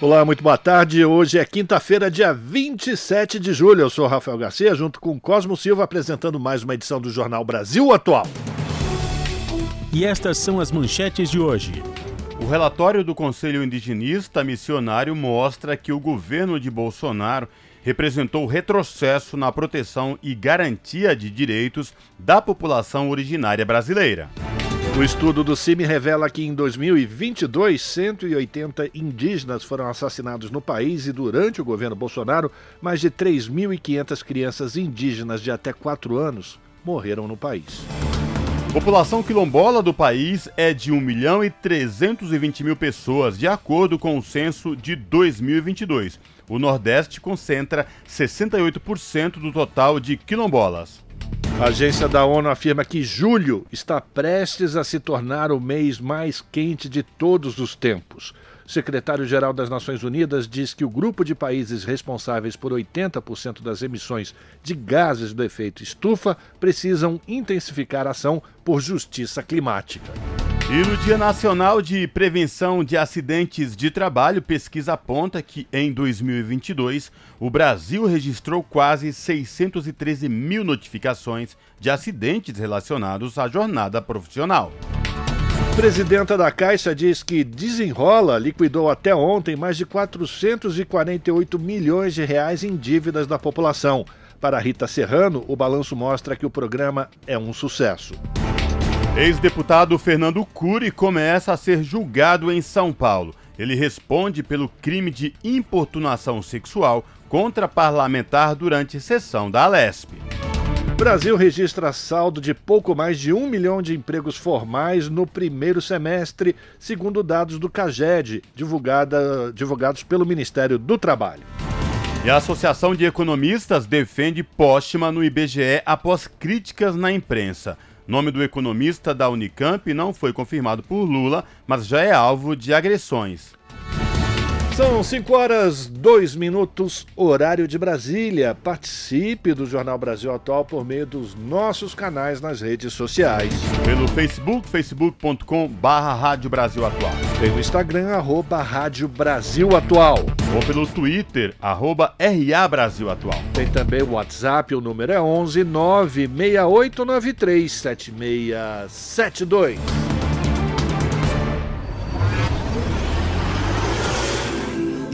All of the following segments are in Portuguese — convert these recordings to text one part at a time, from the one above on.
Olá, muito boa tarde. Hoje é quinta-feira, dia 27 de julho. Eu sou Rafael Garcia, junto com Cosmo Silva, apresentando mais uma edição do Jornal Brasil Atual. E estas são as manchetes de hoje. O relatório do Conselho Indigenista Missionário mostra que o governo de Bolsonaro representou retrocesso na proteção e garantia de direitos da população originária brasileira. O estudo do CIMI revela que em 2022, 180 indígenas foram assassinados no país e durante o governo Bolsonaro, mais de 3.500 crianças indígenas de até 4 anos morreram no país. População quilombola do país é de 1 milhão e 320 mil pessoas, de acordo com o censo de 2022. O Nordeste concentra 68% do total de quilombolas. A agência da ONU afirma que julho está prestes a se tornar o mês mais quente de todos os tempos. O secretário-geral das Nações Unidas diz que o grupo de países responsáveis por 80% das emissões de gases do efeito estufa precisam intensificar a ação por justiça climática. E no Dia Nacional de Prevenção de Acidentes de Trabalho, pesquisa aponta que em 2022 o Brasil registrou quase 613 mil notificações de acidentes relacionados à jornada profissional. Presidenta da Caixa diz que Desenrola liquidou até ontem mais de 448 milhões de reais em dívidas da população. Para Rita Serrano, o balanço mostra que o programa é um sucesso. Ex-deputado Fernando Cury começa a ser julgado em São Paulo. Ele responde pelo crime de importunação sexual contra parlamentar durante sessão da Alesp. Brasil registra saldo de pouco mais de um milhão de empregos formais no primeiro semestre, segundo dados do CAGED, divulgados pelo Ministério do Trabalho. E a Associação de Economistas defende póstuma no IBGE após críticas na imprensa. Nome do economista da Unicamp não foi confirmado por Lula, mas já é alvo de agressões. São 5 horas 2 minutos, horário de Brasília. Participe do Jornal Brasil Atual por meio dos nossos canais nas redes sociais. Pelo Facebook, facebook.com barra Rádio Brasil Atual. Pelo Instagram, arroba Rádio Brasil Atual. Ou pelo Twitter, arroba RA Brasil Atual. Tem também o WhatsApp, o número é 11 96893 7672.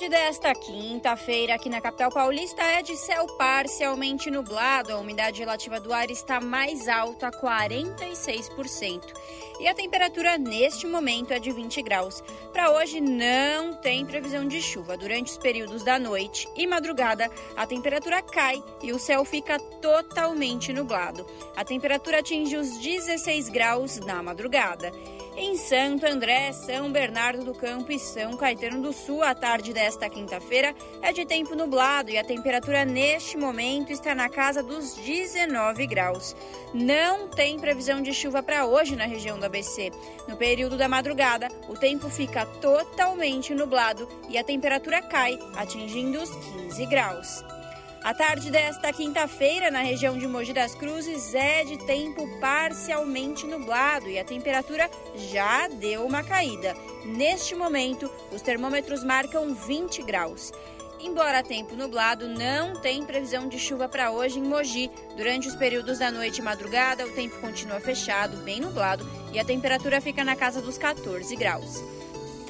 Tarde desta quinta-feira aqui na capital paulista é de céu parcialmente nublado. A umidade relativa do ar está mais alta, 46% e a temperatura neste momento é de 20 graus. Para hoje não tem previsão de chuva. Durante os períodos da noite e madrugada, a temperatura cai e o céu fica totalmente nublado. A temperatura atinge os 16 graus na madrugada. Em Santo André, São Bernardo do Campo e São Caetano do Sul, a tarde desta quinta-feira é de tempo nublado e a temperatura neste momento está na casa dos 19 graus. Não tem previsão de chuva para hoje na região do ABC. No período da madrugada, o tempo fica totalmente nublado e a temperatura cai, atingindo os 15 graus. A tarde desta quinta-feira, na região de Mogi das Cruzes, é de tempo parcialmente nublado e a temperatura já deu uma caída. Neste momento, os termômetros marcam 20 graus. Embora tempo nublado, não tem previsão de chuva para hoje em Mogi. Durante os períodos da noite e madrugada, o tempo continua fechado, bem nublado, e a temperatura fica na casa dos 14 graus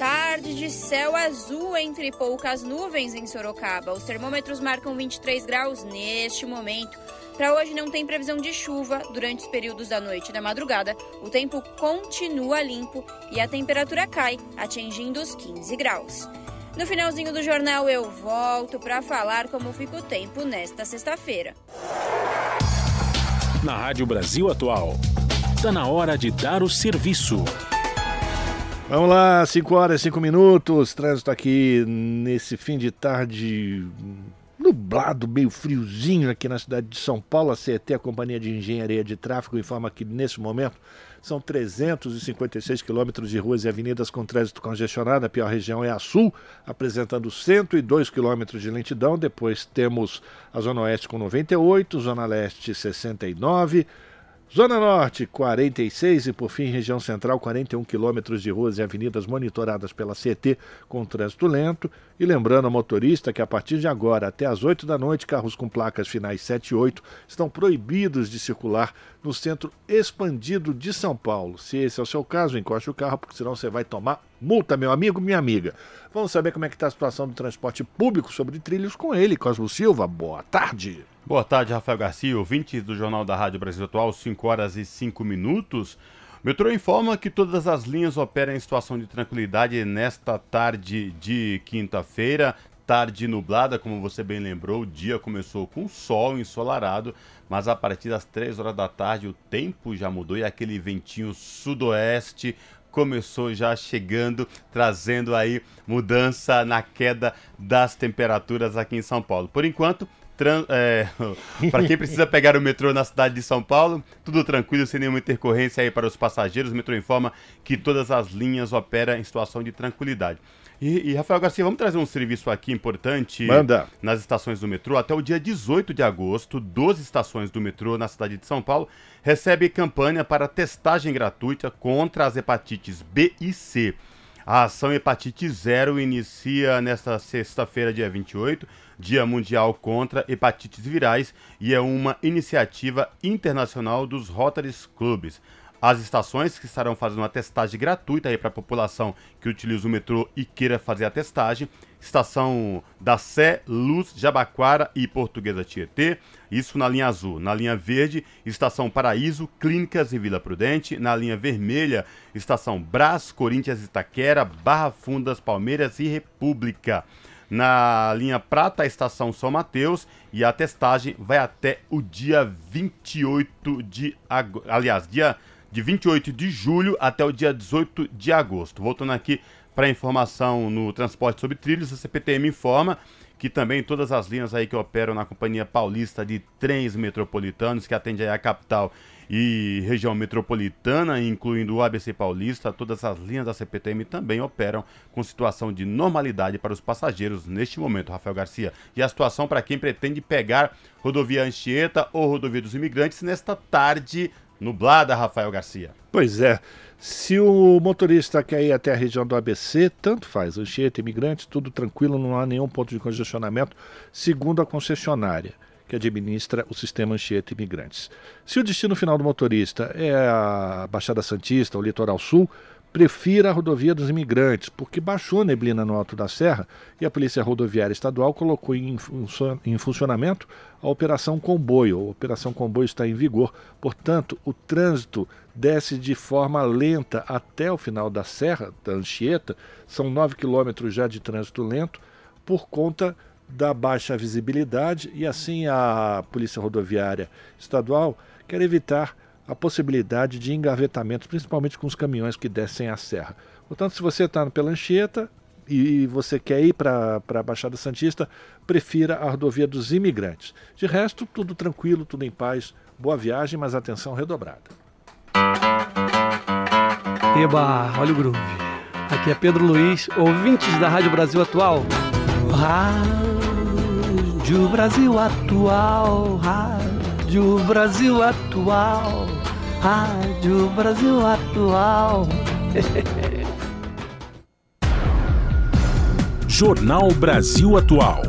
tarde de céu azul entre poucas nuvens em Sorocaba. Os termômetros marcam 23 graus neste momento. Para hoje não tem previsão de chuva durante os períodos da noite e da madrugada. O tempo continua limpo e a temperatura cai, atingindo os 15 graus. No finalzinho do jornal eu volto para falar como fica o tempo nesta sexta-feira. Na Rádio Brasil Atual. Está na hora de dar o serviço. Vamos lá, 5 horas e 5 minutos. Trânsito aqui nesse fim de tarde nublado, meio friozinho aqui na cidade de São Paulo. A CET, a Companhia de Engenharia de Tráfego, informa que nesse momento são 356 quilômetros de ruas e avenidas com trânsito congestionado. A pior região é a Sul, apresentando 102 quilômetros de lentidão. Depois temos a Zona Oeste com 98, Zona Leste 69. Zona Norte, 46 e, por fim, região central, 41 quilômetros de ruas e avenidas monitoradas pela CT com trânsito lento. E lembrando ao motorista que a partir de agora, até às 8 da noite, carros com placas finais 7 e 8 estão proibidos de circular no centro expandido de São Paulo. Se esse é o seu caso, encoste o carro, porque senão você vai tomar multa, meu amigo, minha amiga. Vamos saber como é que está a situação do transporte público sobre trilhos com ele, Cosmo Silva. Boa tarde. Boa tarde, Rafael Garcia, ouvintes do Jornal da Rádio Brasil Atual, 5 horas e 5 minutos. O metrô informa que todas as linhas operam em situação de tranquilidade nesta tarde de quinta-feira. Tarde nublada, como você bem lembrou, o dia começou com sol ensolarado, mas a partir das 3 horas da tarde o tempo já mudou e aquele ventinho sudoeste começou já chegando, trazendo aí mudança na queda das temperaturas aqui em São Paulo. Por enquanto, é, para quem precisa pegar o metrô na cidade de São Paulo, tudo tranquilo, sem nenhuma intercorrência aí para os passageiros. O metrô informa que todas as linhas operam em situação de tranquilidade. E, e, Rafael Garcia, vamos trazer um serviço aqui importante Manda. nas estações do metrô. Até o dia 18 de agosto, 12 estações do metrô na cidade de São Paulo recebem campanha para testagem gratuita contra as hepatites B e C. A ação Hepatite Zero inicia nesta sexta-feira, dia 28, Dia Mundial contra Hepatites Virais, e é uma iniciativa internacional dos Rotary Clubs. As estações que estarão fazendo uma testagem gratuita para a população que utiliza o metrô e queira fazer a testagem. Estação da Sé, Luz, Jabaquara e Portuguesa Tietê. Isso na linha azul. Na linha verde, Estação Paraíso, Clínicas e Vila Prudente. Na linha vermelha, Estação Brás, Corinthians Itaquera, Barra Fundas, Palmeiras e República. Na linha prata, estação São Mateus e a testagem vai até o dia 28 de agosto. Aliás, dia de 28 de julho até o dia 18 de agosto. Voltando aqui para a informação no transporte sobre trilhos, a CPTM informa que também todas as linhas aí que operam na Companhia Paulista de Trens Metropolitanos, que atende a capital e região metropolitana, incluindo o ABC Paulista, todas as linhas da CPTM também operam com situação de normalidade para os passageiros neste momento, Rafael Garcia. E a situação para quem pretende pegar rodovia Anchieta ou rodovia dos imigrantes nesta tarde nublada, Rafael Garcia. Pois é. Se o motorista quer ir até a região do ABC, tanto faz. Anchieta, imigrantes, tudo tranquilo, não há nenhum ponto de congestionamento, segundo a concessionária que administra o sistema Anchieta Imigrantes. Se o destino final do motorista é a Baixada Santista, o Litoral Sul, prefira a rodovia dos imigrantes, porque baixou a neblina no Alto da Serra e a Polícia Rodoviária Estadual colocou em, em funcionamento a Operação Comboio. A Operação Comboio está em vigor, portanto, o trânsito desce de forma lenta até o final da Serra, da Anchieta, são 9 quilômetros já de trânsito lento, por conta da baixa visibilidade e assim a Polícia Rodoviária Estadual quer evitar a possibilidade de engavetamentos, principalmente com os caminhões que descem a serra. Portanto, se você está pela Anchieta e você quer ir para a Baixada Santista, prefira a rodovia dos imigrantes. De resto, tudo tranquilo, tudo em paz, boa viagem, mas atenção redobrada. Eba, olha o groove. Aqui é Pedro Luiz, ouvintes da Rádio Brasil Atual. Rádio Brasil Atual, Rádio Brasil Atual, Rádio Brasil Atual. Jornal Brasil Atual.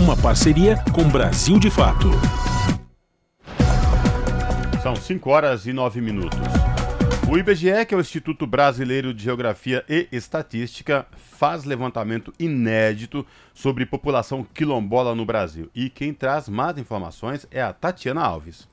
Uma parceria com Brasil de Fato. São 5 horas e 9 minutos. O IBGE, que é o Instituto Brasileiro de Geografia e Estatística, faz levantamento inédito sobre população quilombola no Brasil. E quem traz mais informações é a Tatiana Alves.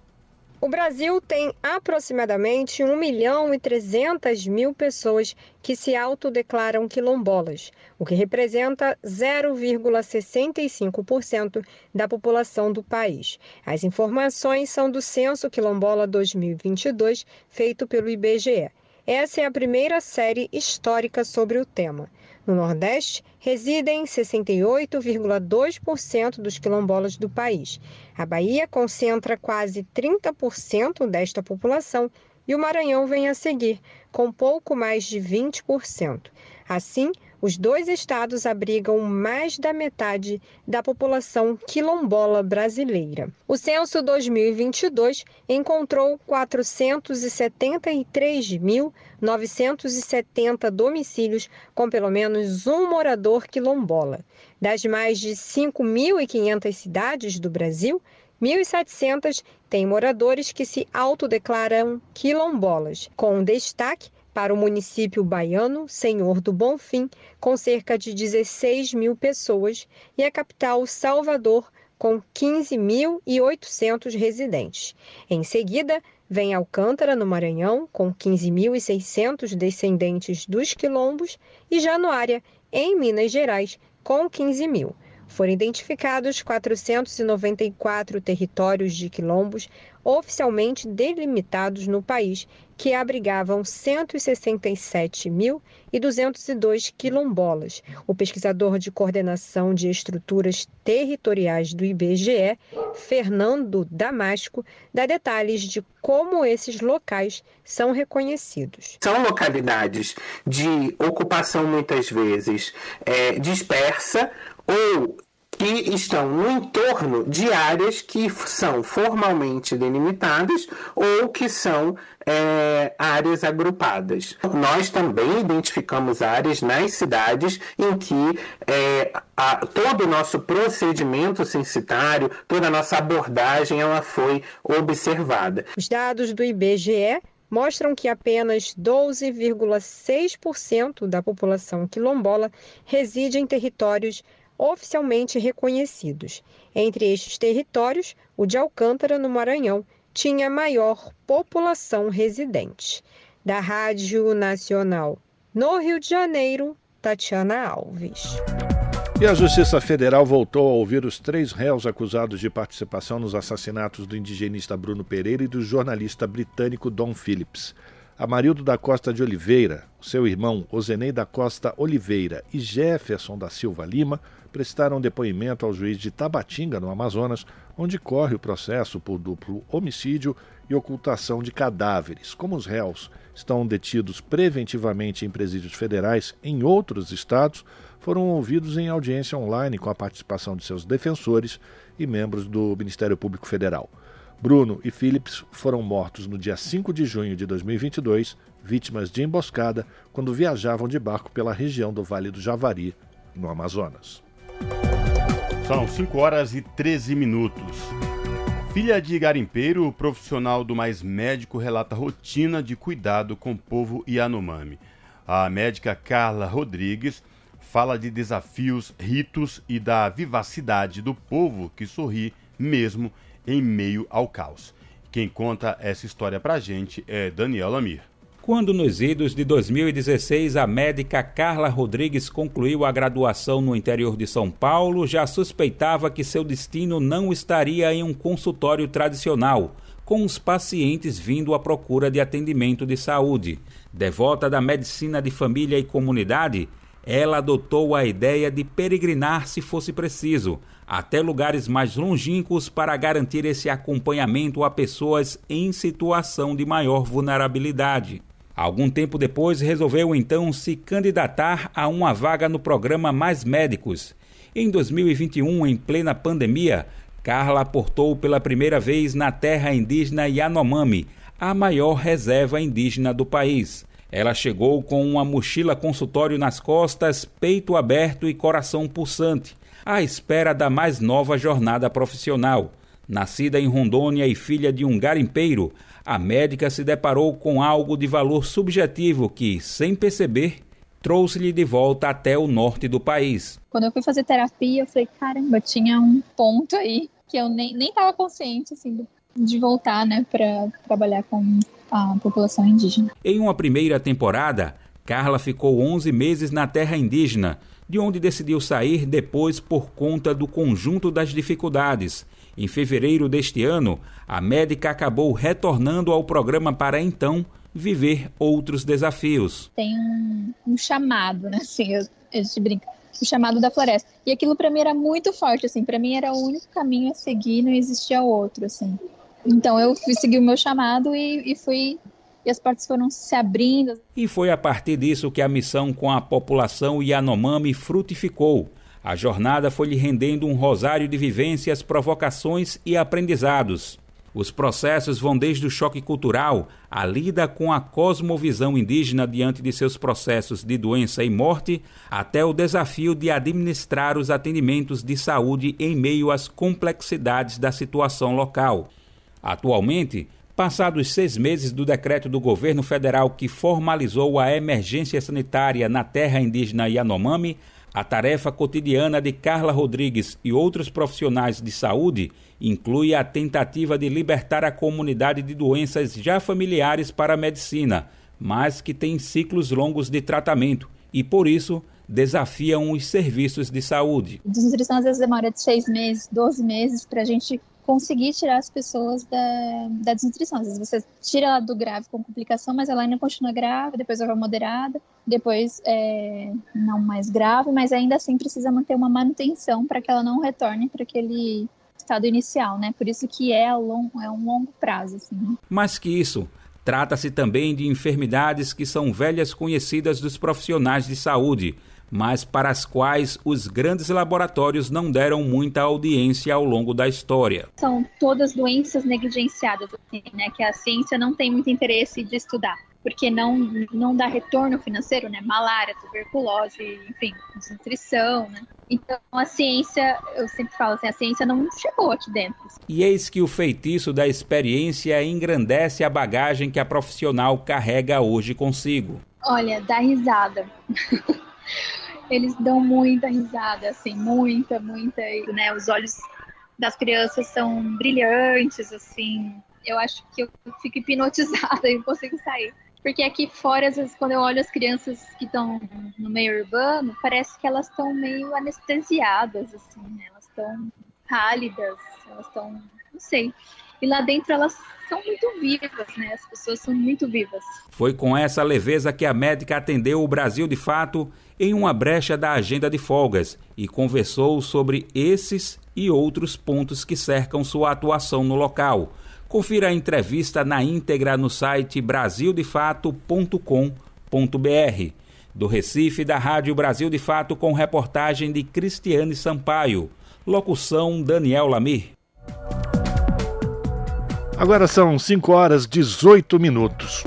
O Brasil tem aproximadamente 1 milhão e 300 mil pessoas que se autodeclaram quilombolas, o que representa 0,65% da população do país. As informações são do Censo Quilombola 2022, feito pelo IBGE. Essa é a primeira série histórica sobre o tema. No Nordeste, residem 68,2% dos quilombolas do país. A Bahia concentra quase 30% desta população e o Maranhão vem a seguir, com pouco mais de 20%. Assim, os dois estados abrigam mais da metade da população quilombola brasileira. O censo 2022 encontrou 473.970 domicílios com pelo menos um morador quilombola. Das mais de 5.500 cidades do Brasil, 1.700 têm moradores que se autodeclaram quilombolas, com destaque para o município baiano, Senhor do Bonfim, com cerca de 16 mil pessoas, e a capital, Salvador, com 15.800 residentes. Em seguida, vem Alcântara, no Maranhão, com 15.600 descendentes dos quilombos, e Januária, em Minas Gerais, com 15 mil. Foram identificados 494 territórios de quilombos oficialmente delimitados no país, que abrigavam 167.202 quilombolas. O pesquisador de coordenação de estruturas territoriais do IBGE, Fernando Damasco, dá detalhes de como esses locais são reconhecidos. São localidades de ocupação muitas vezes é, dispersa ou que estão no entorno de áreas que são formalmente delimitadas ou que são é, áreas agrupadas. Nós também identificamos áreas nas cidades em que é, a, todo o nosso procedimento censitário, toda a nossa abordagem, ela foi observada. Os dados do IBGE mostram que apenas 12,6% da população quilombola reside em territórios oficialmente reconhecidos. Entre estes territórios, o de Alcântara, no Maranhão, tinha maior população residente. Da Rádio Nacional no Rio de Janeiro, Tatiana Alves. E a Justiça Federal voltou a ouvir os três réus acusados de participação nos assassinatos do indigenista Bruno Pereira e do jornalista britânico Don Phillips. Amarildo da Costa de Oliveira, seu irmão Ozenei da Costa Oliveira e Jefferson da Silva Lima prestaram depoimento ao juiz de Tabatinga, no Amazonas, onde corre o processo por duplo homicídio e ocultação de cadáveres. Como os réus estão detidos preventivamente em presídios federais em outros estados, foram ouvidos em audiência online com a participação de seus defensores e membros do Ministério Público Federal. Bruno e Phillips foram mortos no dia 5 de junho de 2022, vítimas de emboscada, quando viajavam de barco pela região do Vale do Javari, no Amazonas. São 5 horas e 13 minutos. Filha de garimpeiro, o profissional do Mais Médico relata rotina de cuidado com o povo Yanomami. A médica Carla Rodrigues fala de desafios, ritos e da vivacidade do povo que sorri mesmo em meio ao caos. Quem conta essa história pra gente é Daniel Lamir. Quando nos idos de 2016 a médica Carla Rodrigues concluiu a graduação no interior de São Paulo, já suspeitava que seu destino não estaria em um consultório tradicional, com os pacientes vindo à procura de atendimento de saúde. Devota da medicina de família e comunidade, ela adotou a ideia de peregrinar se fosse preciso, até lugares mais longínquos para garantir esse acompanhamento a pessoas em situação de maior vulnerabilidade. Algum tempo depois, resolveu então se candidatar a uma vaga no programa Mais Médicos. Em 2021, em plena pandemia, Carla aportou pela primeira vez na terra indígena Yanomami, a maior reserva indígena do país. Ela chegou com uma mochila consultório nas costas, peito aberto e coração pulsante, à espera da mais nova jornada profissional. Nascida em Rondônia e filha de um garimpeiro, a médica se deparou com algo de valor subjetivo que, sem perceber, trouxe-lhe de volta até o norte do país. Quando eu fui fazer terapia, eu falei, caramba, tinha um ponto aí que eu nem, nem tava consciente, assim, de voltar né, para trabalhar com a população indígena. Em uma primeira temporada, Carla ficou 11 meses na terra indígena, de onde decidiu sair depois por conta do conjunto das dificuldades. Em fevereiro deste ano, a médica acabou retornando ao programa para então viver outros desafios. Tem um, um chamado, né? Assim, eu, a gente brinca, o chamado da floresta. E aquilo para mim era muito forte, assim, para mim era o único caminho a seguir, não existia outro, assim. Então eu fui seguir o meu chamado e, e fui e as portas foram se abrindo. E foi a partir disso que a missão com a população Yanomami frutificou. A jornada foi lhe rendendo um rosário de vivências, provocações e aprendizados. Os processos vão desde o choque cultural, a lida com a cosmovisão indígena diante de seus processos de doença e morte, até o desafio de administrar os atendimentos de saúde em meio às complexidades da situação local. Atualmente, Passados seis meses do decreto do governo federal que formalizou a emergência sanitária na terra indígena Yanomami, a tarefa cotidiana de Carla Rodrigues e outros profissionais de saúde inclui a tentativa de libertar a comunidade de doenças já familiares para a medicina, mas que têm ciclos longos de tratamento e, por isso, desafiam os serviços de saúde. Desnutrição às vezes demora de seis meses, 12 meses para a gente conseguir tirar as pessoas da, da desnutrição. Às vezes você tira ela do grave com complicação, mas ela ainda continua grave, depois ela vai moderada, depois é, não mais grave, mas ainda assim precisa manter uma manutenção para que ela não retorne para aquele estado inicial, né? Por isso que é, long, é um longo prazo. Assim. Mais que isso, trata-se também de enfermidades que são velhas conhecidas dos profissionais de saúde, mas para as quais os grandes laboratórios não deram muita audiência ao longo da história. São todas doenças negligenciadas, assim, né, que a ciência não tem muito interesse de estudar, porque não, não dá retorno financeiro, né, malária, tuberculose, enfim, desnutrição, né. Então a ciência, eu sempre falo assim, a ciência não chegou aqui dentro. E eis que o feitiço da experiência engrandece a bagagem que a profissional carrega hoje consigo. Olha, dá risada. eles dão muita risada, assim, muita, muita, né? Os olhos das crianças são brilhantes, assim. Eu acho que eu fico hipnotizada e não consigo sair. Porque aqui fora, às vezes, quando eu olho as crianças que estão no meio urbano, parece que elas estão meio anestesiadas, assim, né? Elas estão pálidas, elas estão, não sei. E lá dentro elas são muito vivas, né? As pessoas são muito vivas. Foi com essa leveza que a médica atendeu o Brasil de fato em uma brecha da agenda de folgas e conversou sobre esses e outros pontos que cercam sua atuação no local. Confira a entrevista na íntegra no site brasildefato.com.br. Do Recife, da Rádio Brasil de Fato, com reportagem de Cristiane Sampaio. Locução Daniel Lamir. Agora são 5 horas 18 minutos.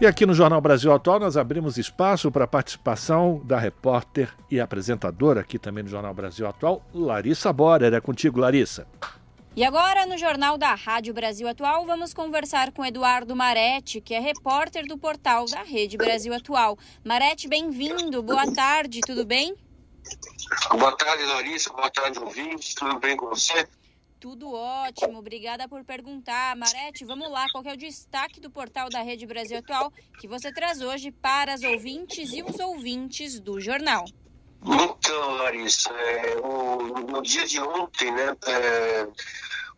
E aqui no Jornal Brasil Atual nós abrimos espaço para a participação da repórter e apresentadora aqui também no Jornal Brasil Atual, Larissa Borer. É contigo, Larissa. E agora, no Jornal da Rádio Brasil Atual, vamos conversar com Eduardo Maretti, que é repórter do portal da Rede Brasil Atual. Maretti, bem-vindo. Boa tarde, tudo bem? Boa tarde, Larissa. Boa tarde, ouvintes. Tudo bem com você? Tudo ótimo, obrigada por perguntar. Marete, vamos lá, qual é o destaque do portal da Rede Brasil Atual que você traz hoje para as ouvintes e os ouvintes do jornal? Então, Larissa, é, o, no dia de ontem, né, é,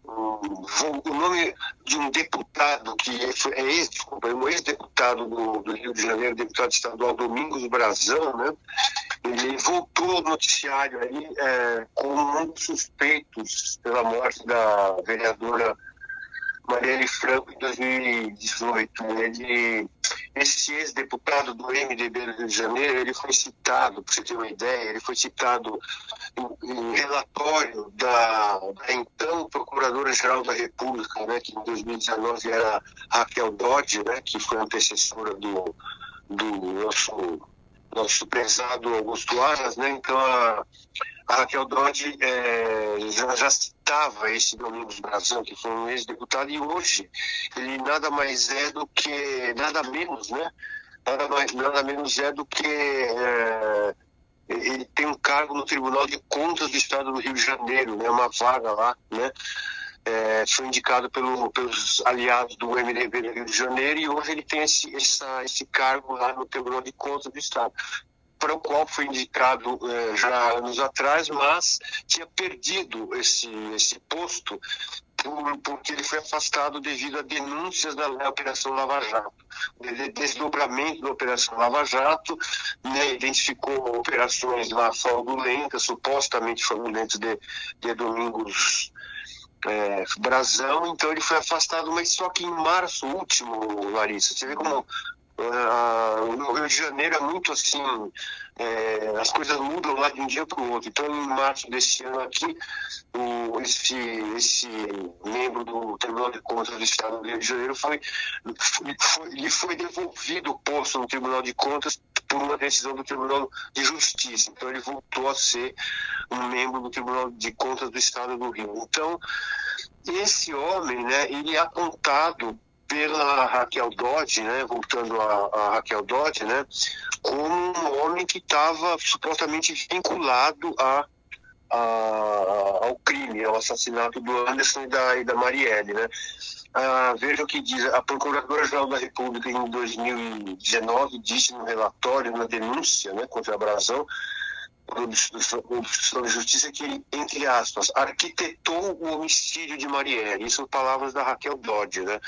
o, o, nome de um deputado que é, ex, desculpa, é um ex-deputado do, do, Rio de Janeiro, deputado estadual Domingos Brazão, né? Ele voltou ao noticiário aí é, como um dos suspeitos pela morte da vereadora Marielle Franco em 2018. Ele, esse ex-deputado do MDB do Rio de Janeiro, ele foi citado, para você ter uma ideia, ele foi citado em, em relatório da, da, então Procuradora-Geral da República, né, que em 2019 era Raquel Dodge, né, que foi antecessora do, do nosso nosso prezado Augusto Aras, né? Então a, a Raquel Dodge é, já, já, citava esse Domingos Brazão, que foi um ex-deputado, e hoje ele nada mais é do que, nada menos, né? Nada, mais, nada menos é do que é, ele tem um cargo no Tribunal de Contas do Estado do Rio de Janeiro, né? Uma vaga lá, né? É, foi indicado pelo, pelos aliados do MDB do Rio de Janeiro e hoje ele tem esse, essa, esse cargo lá no Tribunal de Contas do Estado para o qual foi indicado eh, já anos atrás, mas tinha perdido esse, esse posto por, porque ele foi afastado devido a denúncias da Operação Lava Jato. Desdobramento da Operação Lava Jato né, identificou operações lá fraudulentas, supostamente fraudulentas de, de Domingos é, Brazão, então ele foi afastado, mas só que em março último, Larissa, você vê como Uh, no Rio de Janeiro é muito assim, é, as coisas mudam lá de um dia para o outro. Então, em março desse ano aqui, o, esse, esse membro do Tribunal de Contas do Estado do Rio de Janeiro foi, foi, lhe foi devolvido o posto no Tribunal de Contas por uma decisão do Tribunal de Justiça. Então, ele voltou a ser um membro do Tribunal de Contas do Estado do Rio. Então, esse homem, né, ele é apontado pela Raquel Dodge, né, voltando a, a Raquel Dodge, né, como um homem que estava supostamente vinculado a, a, ao crime, ao assassinato do Anderson e da, e da Marielle, né. Ah, veja o que diz a Procuradora-Geral da República em 2019 disse no relatório, na denúncia né, contra a Brasão, Obstrução Justiça que entre aspas, arquitetou o homicídio de Marielle. Isso são palavras da Raquel Dodge, né?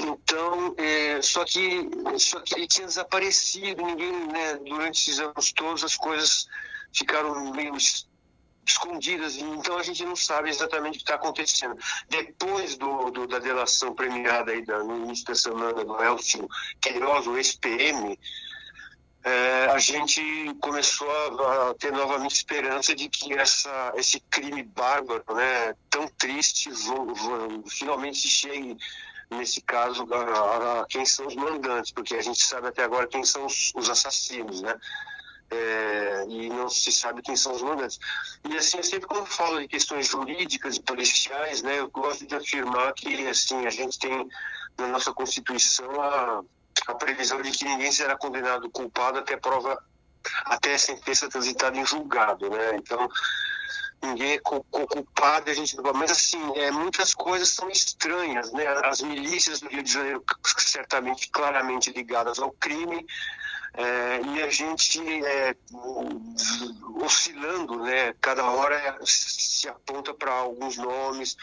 Então, é, só, que, só que ele tinha desaparecido, ninguém, né, durante esses anos todos as coisas ficaram meio escondidas, então a gente não sabe exatamente o que está acontecendo. Depois do, do, da delação premiada aí da, no início da semana do Elcio Queiroz, o ex-PM, é, a gente começou a, a, ter novamente esperança de que essa, esse crime bárbaro, né, tão triste, vo, vo, finalmente chegue nesse caso, a, a, quem são os mandantes, porque a gente sabe até agora quem são os, os assassinos, né? É, e não se sabe quem são os mandantes. E assim, sempre quando falo de questões jurídicas e policiais, né, eu gosto de afirmar que assim a gente tem na nossa Constituição a, a previsão de que ninguém será condenado culpado até prova até a sentença transitada em julgado, né? Então ninguém é culpado, a gente mas assim, é, muitas coisas são estranhas, né? As milícias do Rio de Janeiro, certamente, claramente ligadas ao crime, é, e a gente é, oscilando, né? Cada hora se aponta para alguns nomes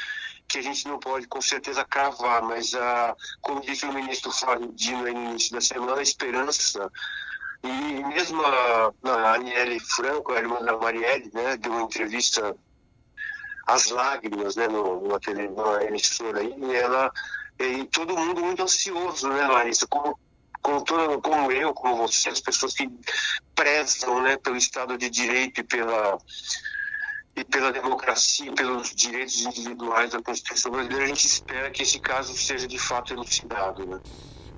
que a gente não pode com certeza cravar, mas a, como disse o ministro Flávio Dino no início da semana, a esperança e mesmo a, a Aniele Franco, a irmã da Marielle, né, deu uma entrevista às lágrimas, né, numa, numa emissora aí, e ela, e todo mundo muito ansioso, né, Larissa, como, como, todo, como eu, como você, as pessoas que prezam, né, pelo Estado de Direito e pela e pela democracia, pelos direitos individuais da Constituição brasileira, a gente espera que esse caso seja de fato elucidado, né.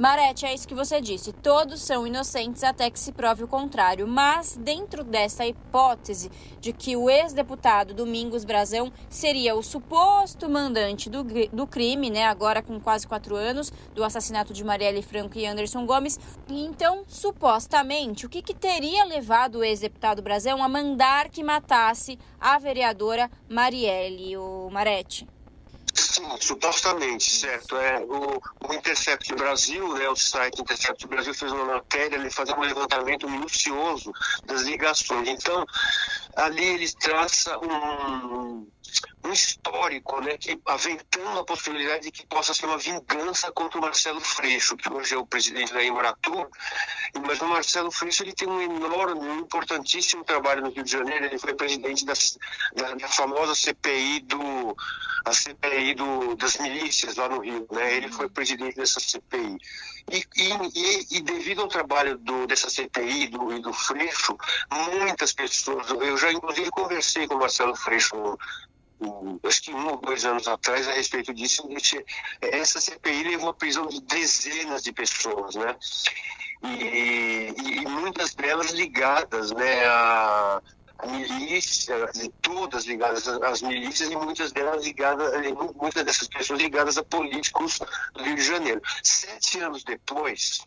Marete, é isso que você disse. Todos são inocentes até que se prove o contrário. Mas, dentro dessa hipótese de que o ex-deputado Domingos Brazão seria o suposto mandante do, do crime, né, agora com quase quatro anos, do assassinato de Marielle Franco e Anderson Gomes, então, supostamente, o que, que teria levado o ex-deputado Brazão a mandar que matasse a vereadora Marielle, o Marete? Sim, supostamente, certo. É, o, o Intercept Brasil, né, o site Intercept Brasil fez uma matéria, ele fazendo um levantamento minucioso das ligações. Então, ali ele traça um, um histórico, né, que aventando a possibilidade de que possa ser uma vingança contra o Marcelo Freixo, que hoje é o presidente da Embratur, mas o Marcelo Freixo ele tem um enorme, importantíssimo trabalho no Rio de Janeiro, ele foi presidente da, da, da famosa CPI do a CPI do, das milícias lá no Rio, né? Ele foi presidente dessa CPI. E, e, e devido ao trabalho do, dessa CPI do, e do Freixo, muitas pessoas, eu já inclusive conversei com o Marcelo Freixo acho que um ou dois anos atrás a respeito disso, essa CPI levou à prisão de dezenas de pessoas, né? E, e muitas delas ligadas, né, a, a milícia, todas ligadas às milícias e muitas delas ligadas, muitas dessas pessoas ligadas a políticos do Rio de Janeiro. Sete anos depois,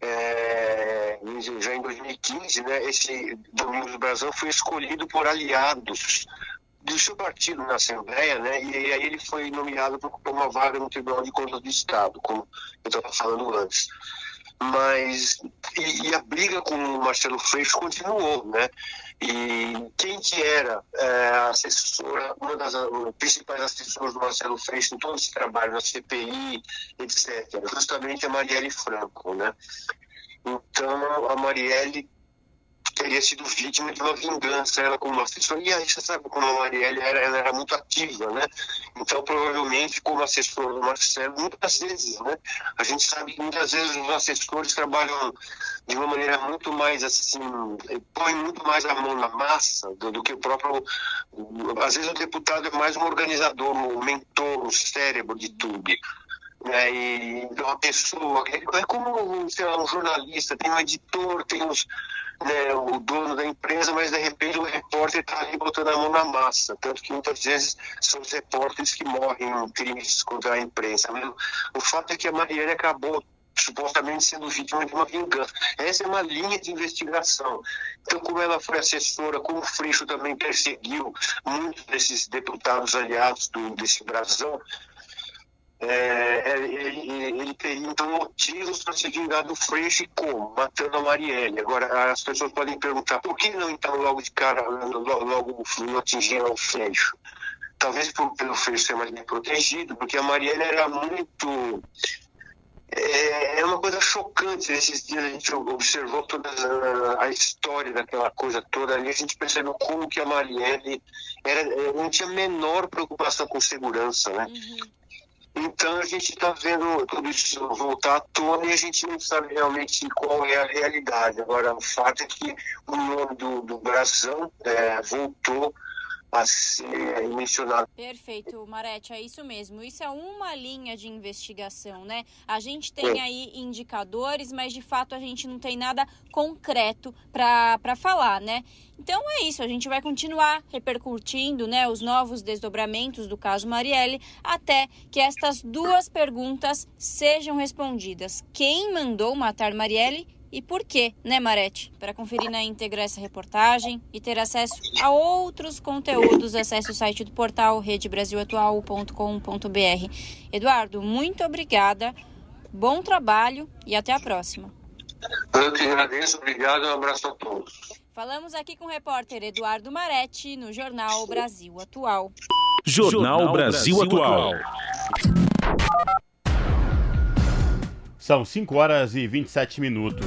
é, já em 2015, né, esse Domingos Brazão foi escolhido por aliados do seu partido na Assembleia, né? E aí ele foi nomeado para ocupar uma vaga no Tribunal de Contas do Estado, como eu estava falando antes. Mas e, e, a briga com o Marcelo Freixo continuou, né? E quem que era é, assessora, uma das principais assessoras do Marcelo Freixo em todo esse trabalho na CPI, etc. Justamente a Marielle Franco, né? Então a Marielle teria sido vítima de uma vingança, ela como assessora. E aí você sabe como a Marielle era, ela era muito ativa, né? Então, provavelmente, como assessora do Marcelo, muitas vezes, né? A gente sabe que muitas vezes os assessores trabalham de uma maneira muito mais assim, põe muito mais a mão na massa do, do que o próprio. Às vezes o deputado é mais um organizador, um mentor, um cérebro de tudo. Né, e uma pessoa, é como sei lá, um jornalista, tem um editor, tem os, né, o dono da empresa, mas de repente o repórter está ali botando a mão na massa. Tanto que muitas vezes são os repórteres que morrem em crimes contra a imprensa. Mas o fato é que a Marielle acabou supostamente sendo vítima de uma vingança. Essa é uma linha de investigação. Então, como ela foi assessora, como o Freixo também perseguiu muitos desses deputados aliados do, desse brasão, é, é, ele, ele teria então motivos para se vingar do Freixo e como? Matando a Marielle. Agora, as pessoas podem perguntar por que não então logo de cara, logo, não atingiram o Freixo? Talvez por, pelo Freixo ser mais bem protegido, porque a Marielle era muito. É, é uma coisa chocante. Esses dias a gente observou toda a, a, história daquela coisa toda ali, a gente percebeu como que a Marielle era, não tinha menor preocupação com segurança, né? Uhum. Então a gente está vendo tudo isso voltar à tona e a gente não sabe realmente qual é a realidade. Agora, o fato é que o nome do, do Brasão é, voltou a ser mencionado. Perfeito, Marete, é isso mesmo. Isso é uma linha de investigação, né? A gente tem aí indicadores, mas de fato a gente não tem nada concreto para falar, né? Então é isso, a gente vai continuar repercutindo né, os novos desdobramentos do caso Marielle até que estas duas perguntas sejam respondidas. Quem mandou matar Marielle e por quê, né, Marete? Para conferir na íntegra essa reportagem e ter acesso a outros conteúdos, acesse o site do portal redebrasilatual.com.br. Eduardo, muito obrigada, bom trabalho e até a próxima. Eu que agradeço, obrigado, um abraço a todos. Falamos aqui com o repórter Eduardo Marete no Jornal Brasil Atual. Jornal Brasil Atual. São 5 horas e 27 minutos.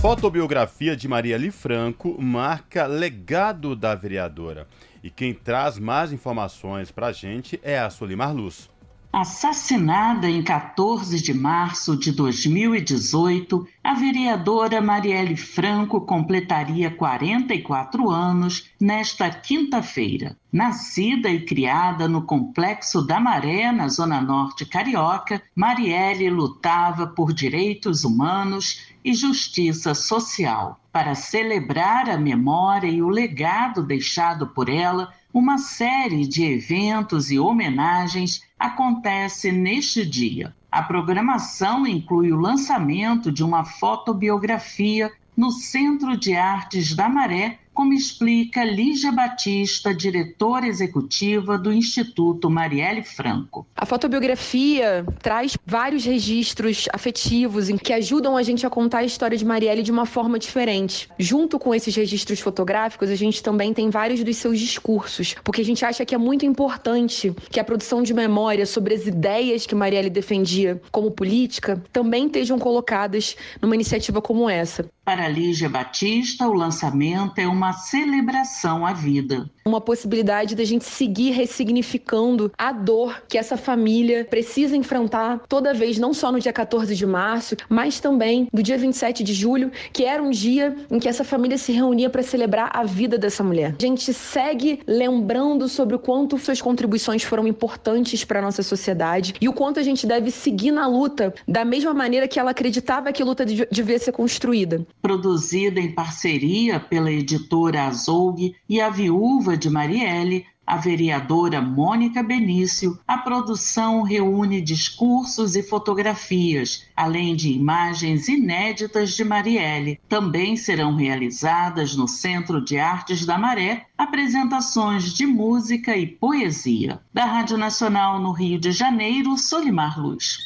Fotobiografia de Maria Li Franco marca legado da vereadora. E quem traz mais informações para a gente é a Solimar Luz. Assassinada em 14 de março de 2018, a vereadora Marielle Franco completaria 44 anos nesta quinta-feira. Nascida e criada no Complexo da Maré, na Zona Norte Carioca, Marielle lutava por direitos humanos e justiça social. Para celebrar a memória e o legado deixado por ela, uma série de eventos e homenagens acontece neste dia. A programação inclui o lançamento de uma fotobiografia no Centro de Artes da Maré, como explica Lígia Batista, diretora executiva do Instituto Marielle Franco. A fotobiografia traz vários registros afetivos em que ajudam a gente a contar a história de Marielle de uma forma diferente. Junto com esses registros fotográficos, a gente também tem vários dos seus discursos, porque a gente acha que é muito importante que a produção de memória sobre as ideias que Marielle defendia como política também estejam colocadas numa iniciativa como essa. Para Lígia Batista, o lançamento é uma celebração à vida. Uma possibilidade da gente seguir ressignificando a dor que essa família precisa enfrentar toda vez, não só no dia 14 de março, mas também no dia 27 de julho, que era um dia em que essa família se reunia para celebrar a vida dessa mulher. A gente segue lembrando sobre o quanto suas contribuições foram importantes para nossa sociedade e o quanto a gente deve seguir na luta da mesma maneira que ela acreditava que a luta devia ser construída. Produzida em parceria pela editora Azougue e a viúva de Marielle, a vereadora Mônica Benício, a produção reúne discursos e fotografias, além de imagens inéditas de Marielle. Também serão realizadas no Centro de Artes da Maré apresentações de música e poesia. Da Rádio Nacional no Rio de Janeiro, Solimar Luz.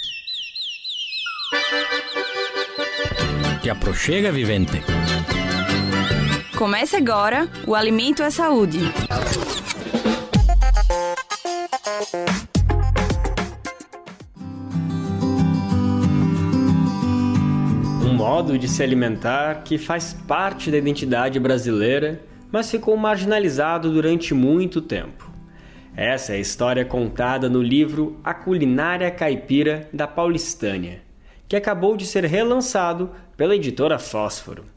Te aproxega, vivente. Comece agora o Alimento é Saúde. Um modo de se alimentar que faz parte da identidade brasileira, mas ficou marginalizado durante muito tempo. Essa é a história contada no livro A Culinária Caipira da Paulistânia, que acabou de ser relançado pela editora Fósforo.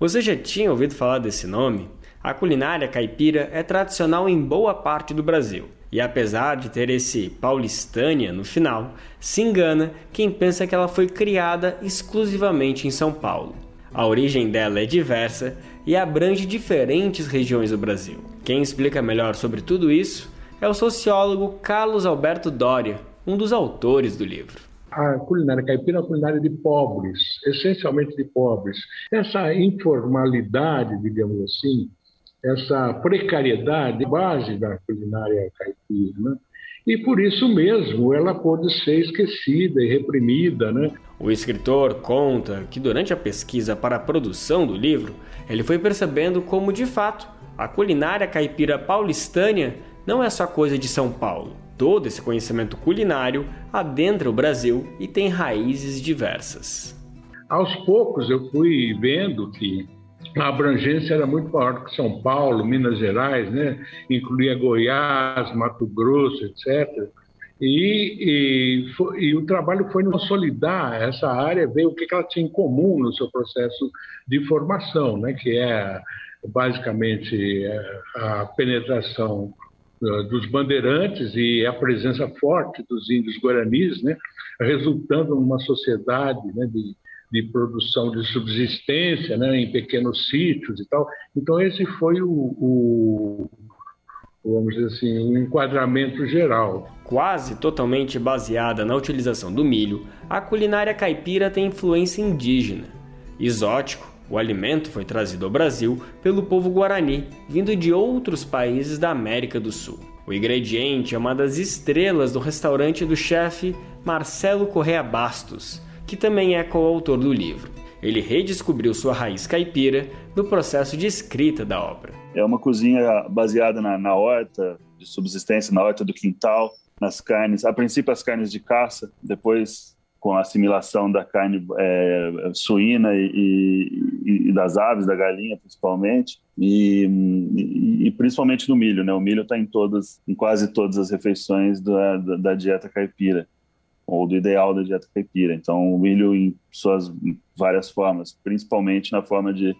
Você já tinha ouvido falar desse nome? A culinária caipira é tradicional em boa parte do Brasil. E apesar de ter esse paulistânia no final, se engana quem pensa que ela foi criada exclusivamente em São Paulo. A origem dela é diversa e abrange diferentes regiões do Brasil. Quem explica melhor sobre tudo isso é o sociólogo Carlos Alberto Doria, um dos autores do livro a culinária caipira é uma culinária de pobres, essencialmente de pobres. Essa informalidade, digamos assim, essa precariedade, base da culinária caipira, né? E por isso mesmo ela pode ser esquecida e reprimida, né? O escritor conta que durante a pesquisa para a produção do livro, ele foi percebendo como de fato a culinária caipira paulistânia não é só coisa de São Paulo. Todo esse conhecimento culinário adentra o Brasil e tem raízes diversas. Aos poucos eu fui vendo que a abrangência era muito maior que São Paulo, Minas Gerais, né? incluía Goiás, Mato Grosso, etc. E, e, foi, e, o trabalho foi consolidar essa área, ver o que ela tinha em comum no seu processo de formação, né? que é basicamente a penetração dos bandeirantes e a presença forte dos índios guaranis, né, resultando numa sociedade né, de, de produção de subsistência né, em pequenos sítios e tal. Então, esse foi o, o vamos dizer assim, um enquadramento geral. Quase totalmente baseada na utilização do milho, a culinária caipira tem influência indígena. Exótico, o alimento foi trazido ao Brasil pelo povo guarani, vindo de outros países da América do Sul. O ingrediente é uma das estrelas do restaurante do chefe Marcelo Correa Bastos, que também é coautor do livro. Ele redescobriu sua raiz caipira no processo de escrita da obra. É uma cozinha baseada na, na horta, de subsistência, na horta do quintal, nas carnes, a princípio as carnes de caça, depois com a assimilação da carne é, suína e, e, e, das aves, da galinha principalmente, e, e principalmente no milho, né? O milho está em todas, em quase todas as refeições da, da, da, dieta caipira ou do ideal da dieta caipira. Então, o milho em suas várias formas, principalmente na forma de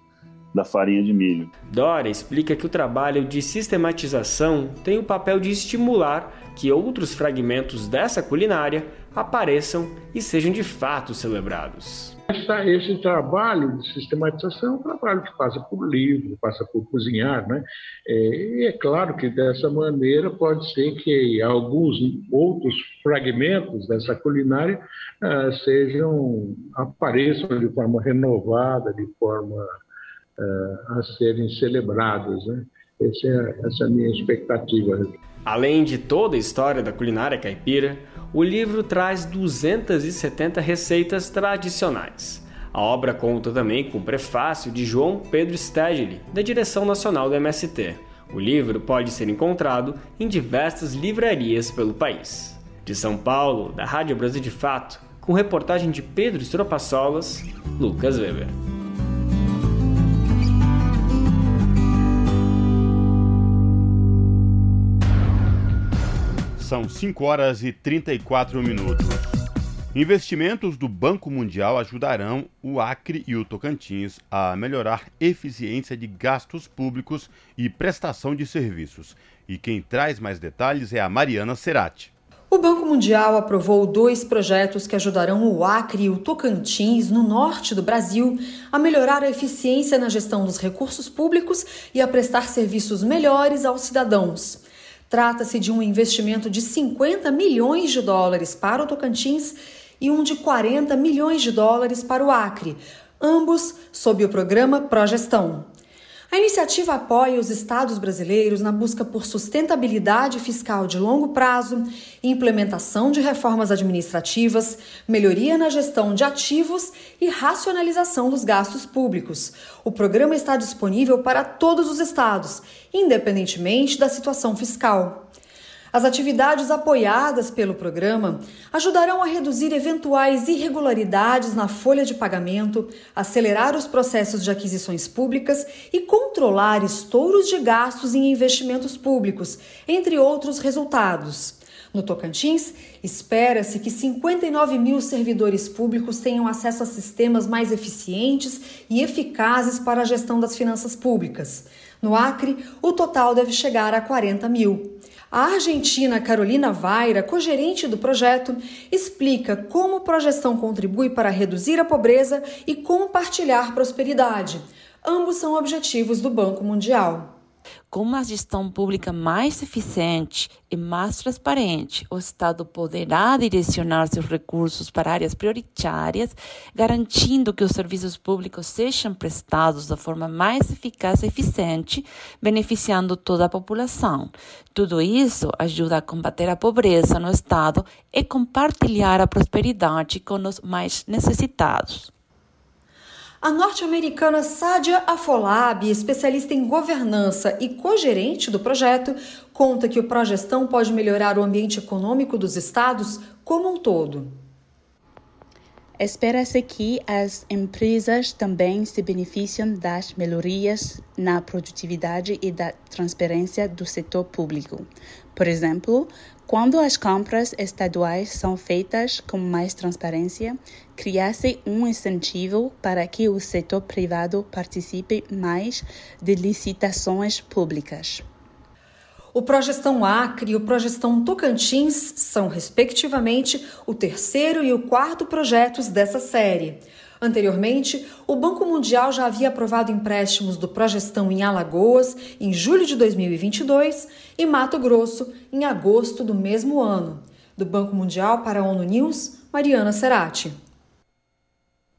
da farinha de milho. Dória explica que o trabalho de sistematização tem o papel de estimular que outros fragmentos dessa culinária apareçam e sejam de fato celebrados. Esse trabalho de sistematização é um trabalho que passa por livro, passa por cozinhar, né? É, e é claro que dessa maneira pode ser que alguns outros fragmentos dessa culinária ah, sejam apareçam de forma renovada, de forma ah, a serem celebrados, né? Essa é, essa é a minha expectativa. Além de toda a história da culinária caipira, o livro traz 270 receitas tradicionais. A obra conta também com o prefácio de João Pedro Stedley, da direção nacional do MST. O livro pode ser encontrado em diversas livrarias pelo país. De São Paulo, da Rádio Brasil de Fato, com reportagem de Pedro Estropassolas, Lucas Weber. São 5 horas e 34 minutos. Investimentos do Banco Mundial ajudarão o Acre e o Tocantins a melhorar eficiência de gastos públicos e prestação de serviços. E quem traz mais detalhes é a Mariana Serati. O Banco Mundial aprovou dois projetos que ajudarão o Acre e o Tocantins, no norte do Brasil, a melhorar a eficiência na gestão dos recursos públicos e a prestar serviços melhores aos cidadãos. Trata-se de um investimento de 50 milhões de dólares para o Tocantins e um de 40 milhões de dólares para o Acre, ambos sob o programa Progestão. A iniciativa apoia os estados brasileiros na busca por sustentabilidade fiscal de longo prazo, implementação de reformas administrativas, melhoria na gestão de ativos e racionalização dos gastos públicos. O programa está disponível para todos os estados, independentemente da situação fiscal. As atividades apoiadas pelo programa ajudarão a reduzir eventuais irregularidades na folha de pagamento, acelerar os processos de aquisições públicas e controlar estouros de gastos em investimentos públicos, entre outros resultados. No Tocantins, espera-se que 59 mil servidores públicos tenham acesso a sistemas mais eficientes e eficazes para a gestão das finanças públicas. No Acre, o total deve chegar a 40 mil. A argentina Carolina Vaira, cogerente do projeto, explica como a Progestão contribui para reduzir a pobreza e compartilhar prosperidade. Ambos são objetivos do Banco Mundial. Com uma gestão pública mais eficiente e mais transparente, o Estado poderá direcionar seus recursos para áreas prioritárias, garantindo que os serviços públicos sejam prestados da forma mais eficaz e eficiente, beneficiando toda a população. Tudo isso ajuda a combater a pobreza no Estado e compartilhar a prosperidade com os mais necessitados. A norte-americana Sadia Afolab, especialista em governança e cogerente do projeto, conta que o Progestão pode melhorar o ambiente econômico dos estados como um todo. Espera-se que as empresas também se beneficiem das melhorias na produtividade e da transparência do setor público. Por exemplo, quando as compras estaduais são feitas com mais transparência, cria-se um incentivo para que o setor privado participe mais de licitações públicas. O Progestão Acre e o Progestão Tocantins são, respectivamente, o terceiro e o quarto projetos dessa série. Anteriormente, o Banco Mundial já havia aprovado empréstimos do Progestão em Alagoas em julho de 2022 e Mato Grosso em agosto do mesmo ano. Do Banco Mundial para a ONU News, Mariana Serati.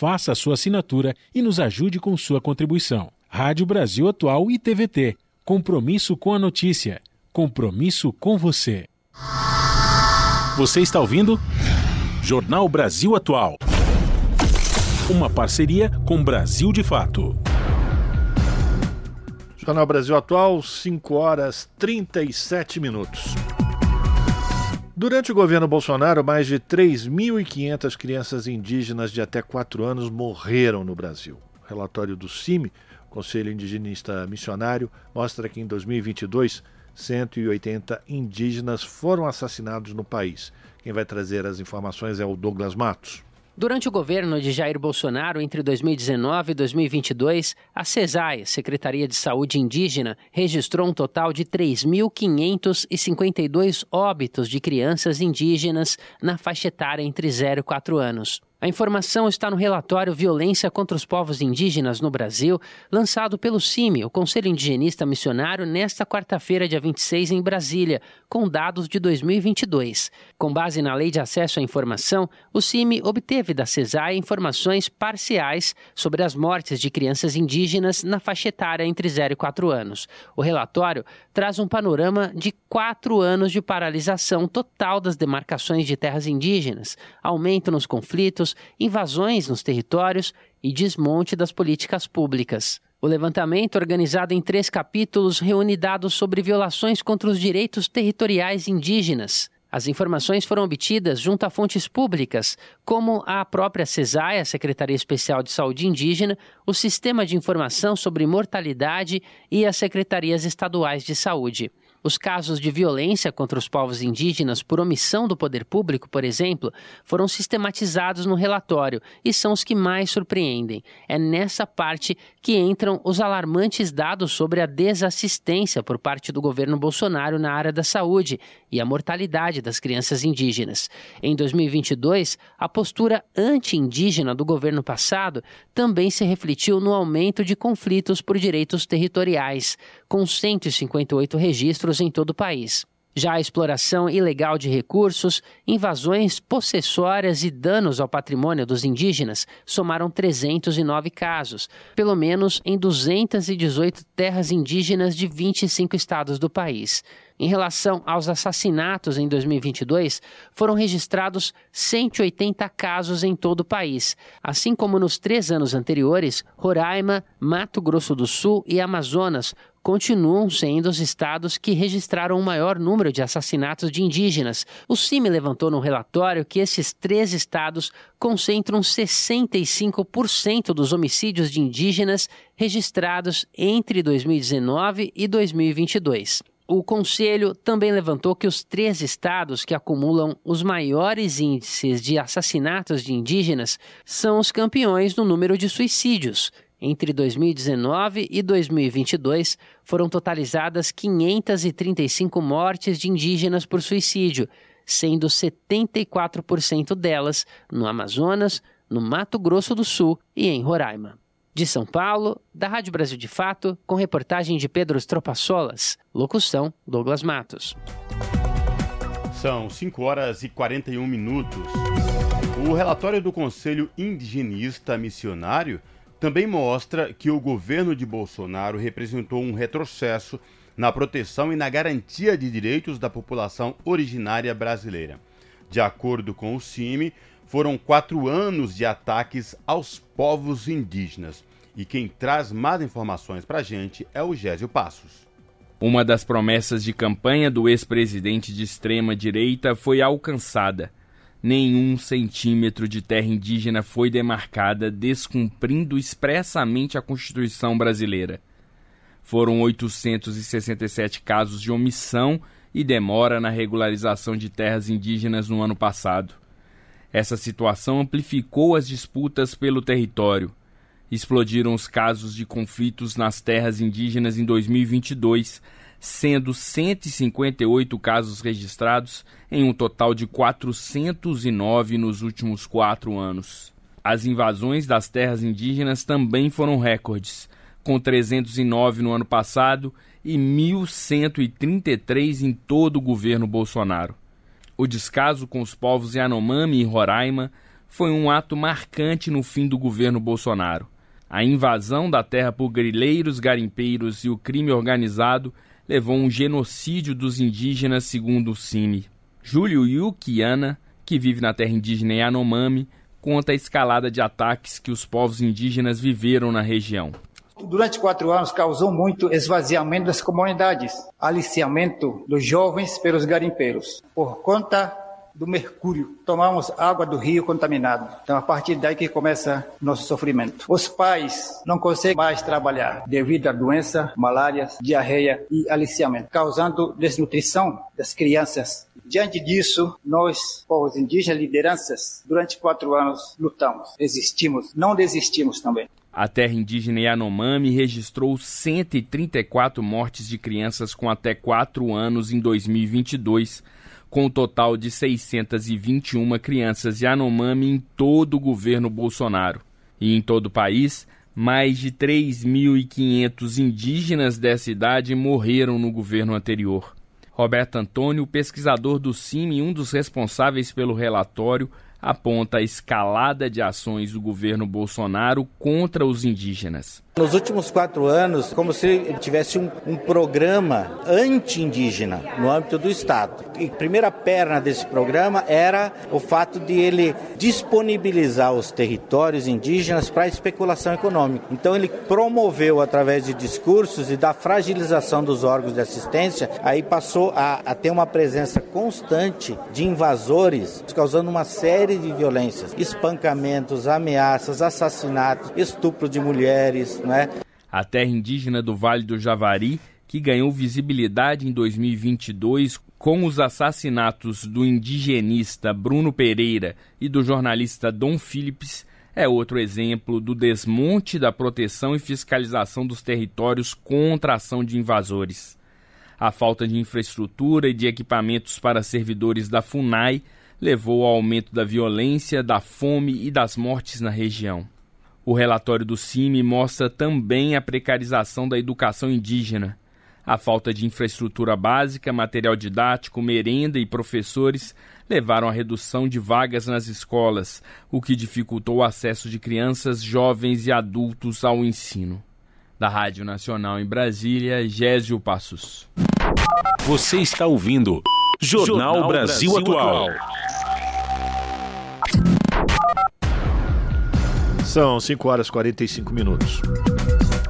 faça a sua assinatura e nos ajude com sua contribuição. Rádio Brasil Atual e TVT. Compromisso com a notícia. Compromisso com você. Você está ouvindo? Jornal Brasil Atual. Uma parceria com Brasil de Fato. Jornal Brasil Atual, 5 horas 37 minutos. Durante o governo Bolsonaro, mais de 3.500 crianças indígenas de até 4 anos morreram no Brasil. O relatório do CIMI, Conselho Indigenista Missionário, mostra que em 2022, 180 indígenas foram assassinados no país. Quem vai trazer as informações é o Douglas Matos. Durante o governo de Jair Bolsonaro, entre 2019 e 2022, a CESAI, Secretaria de Saúde Indígena, registrou um total de 3.552 óbitos de crianças indígenas na faixa etária entre 0 e 4 anos. A informação está no relatório Violência contra os Povos Indígenas no Brasil, lançado pelo CIMI, o Conselho Indigenista Missionário, nesta quarta-feira, dia 26, em Brasília, com dados de 2022. Com base na Lei de Acesso à Informação, o CIMI obteve da CESAI informações parciais sobre as mortes de crianças indígenas na faixa etária entre 0 e 4 anos. O relatório traz um panorama de quatro anos de paralisação total das demarcações de terras indígenas, aumento nos conflitos, invasões nos territórios e desmonte das políticas públicas. O levantamento, organizado em três capítulos, reúne dados sobre violações contra os direitos territoriais indígenas. As informações foram obtidas junto a fontes públicas, como a própria CESAI, a Secretaria Especial de Saúde Indígena, o Sistema de Informação sobre Mortalidade e as Secretarias Estaduais de Saúde. Os casos de violência contra os povos indígenas por omissão do poder público, por exemplo, foram sistematizados no relatório e são os que mais surpreendem. É nessa parte que entram os alarmantes dados sobre a desassistência por parte do governo Bolsonaro na área da saúde e a mortalidade das crianças indígenas. Em 2022, a postura anti-indígena do governo passado também se refletiu no aumento de conflitos por direitos territoriais, com 158 registros em todo o país. Já a exploração ilegal de recursos, invasões possessórias e danos ao patrimônio dos indígenas somaram 309 casos, pelo menos em 218 terras indígenas de 25 estados do país. Em relação aos assassinatos em 2022, foram registrados 180 casos em todo o país. Assim como nos três anos anteriores, Roraima, Mato Grosso do Sul e Amazonas continuam sendo os estados que registraram o maior número de assassinatos de indígenas. O CIMI levantou no relatório que esses três estados concentram 65% dos homicídios de indígenas registrados entre 2019 e 2022. O Conselho também levantou que os três estados que acumulam os maiores índices de assassinatos de indígenas são os campeões no número de suicídios. Entre 2019 e 2022, foram totalizadas 535 mortes de indígenas por suicídio, sendo 74% delas no Amazonas, no Mato Grosso do Sul e em Roraima. De São Paulo, da Rádio Brasil de Fato, com reportagem de Pedro Estropaçolas. Locução: Douglas Matos. São 5 horas e 41 minutos. O relatório do Conselho Indigenista Missionário também mostra que o governo de Bolsonaro representou um retrocesso na proteção e na garantia de direitos da população originária brasileira. De acordo com o CIMI, foram quatro anos de ataques aos povos indígenas. E quem traz mais informações para a gente é o Gésio Passos. Uma das promessas de campanha do ex-presidente de extrema-direita foi alcançada. Nenhum centímetro de terra indígena foi demarcada, descumprindo expressamente a Constituição brasileira. Foram 867 casos de omissão e demora na regularização de terras indígenas no ano passado. Essa situação amplificou as disputas pelo território. Explodiram os casos de conflitos nas terras indígenas em 2022, sendo 158 casos registrados em um total de 409 nos últimos quatro anos. As invasões das terras indígenas também foram recordes, com 309 no ano passado e 1.133 em todo o governo Bolsonaro. O descaso com os povos Yanomami e Roraima foi um ato marcante no fim do governo Bolsonaro. A invasão da terra por grileiros, garimpeiros e o crime organizado levou um genocídio dos indígenas, segundo o Cine. Júlio Yukiana, que vive na terra indígena Yanomami, conta a escalada de ataques que os povos indígenas viveram na região durante quatro anos causou muito esvaziamento das comunidades, aliciamento dos jovens pelos garimpeiros. Por conta do mercúrio, tomamos água do rio contaminado. Então, a partir daí que começa nosso sofrimento. Os pais não conseguem mais trabalhar devido à doença, malária, diarreia e aliciamento, causando desnutrição das crianças Diante disso, nós, povos indígenas, lideranças, durante quatro anos lutamos, resistimos, não desistimos também. A terra indígena Yanomami registrou 134 mortes de crianças com até 4 anos em 2022, com um total de 621 crianças Yanomami em todo o governo Bolsonaro. E em todo o país, mais de 3.500 indígenas dessa idade morreram no governo anterior. Roberto Antônio, pesquisador do CIMI e um dos responsáveis pelo relatório, aponta a escalada de ações do governo Bolsonaro contra os indígenas. Nos últimos quatro anos, como se tivesse um, um programa anti-indígena no âmbito do Estado. E a primeira perna desse programa era o fato de ele disponibilizar os territórios indígenas para especulação econômica. Então ele promoveu através de discursos e da fragilização dos órgãos de assistência, aí passou a, a ter uma presença constante de invasores, causando uma série de violências, espancamentos, ameaças, assassinatos, estupro de mulheres, né? A terra indígena do Vale do Javari, que ganhou visibilidade em 2022 com os assassinatos do indigenista Bruno Pereira e do jornalista Dom Phillips, é outro exemplo do desmonte da proteção e fiscalização dos territórios contra a ação de invasores. A falta de infraestrutura e de equipamentos para servidores da FUNAI levou ao aumento da violência, da fome e das mortes na região. O relatório do CIMI mostra também a precarização da educação indígena. A falta de infraestrutura básica, material didático, merenda e professores levaram à redução de vagas nas escolas, o que dificultou o acesso de crianças, jovens e adultos ao ensino. Da Rádio Nacional em Brasília, Gésio Passos. Você está ouvindo Jornal, Jornal Brasil, Brasil, Atual. São 5 horas e 45 minutos.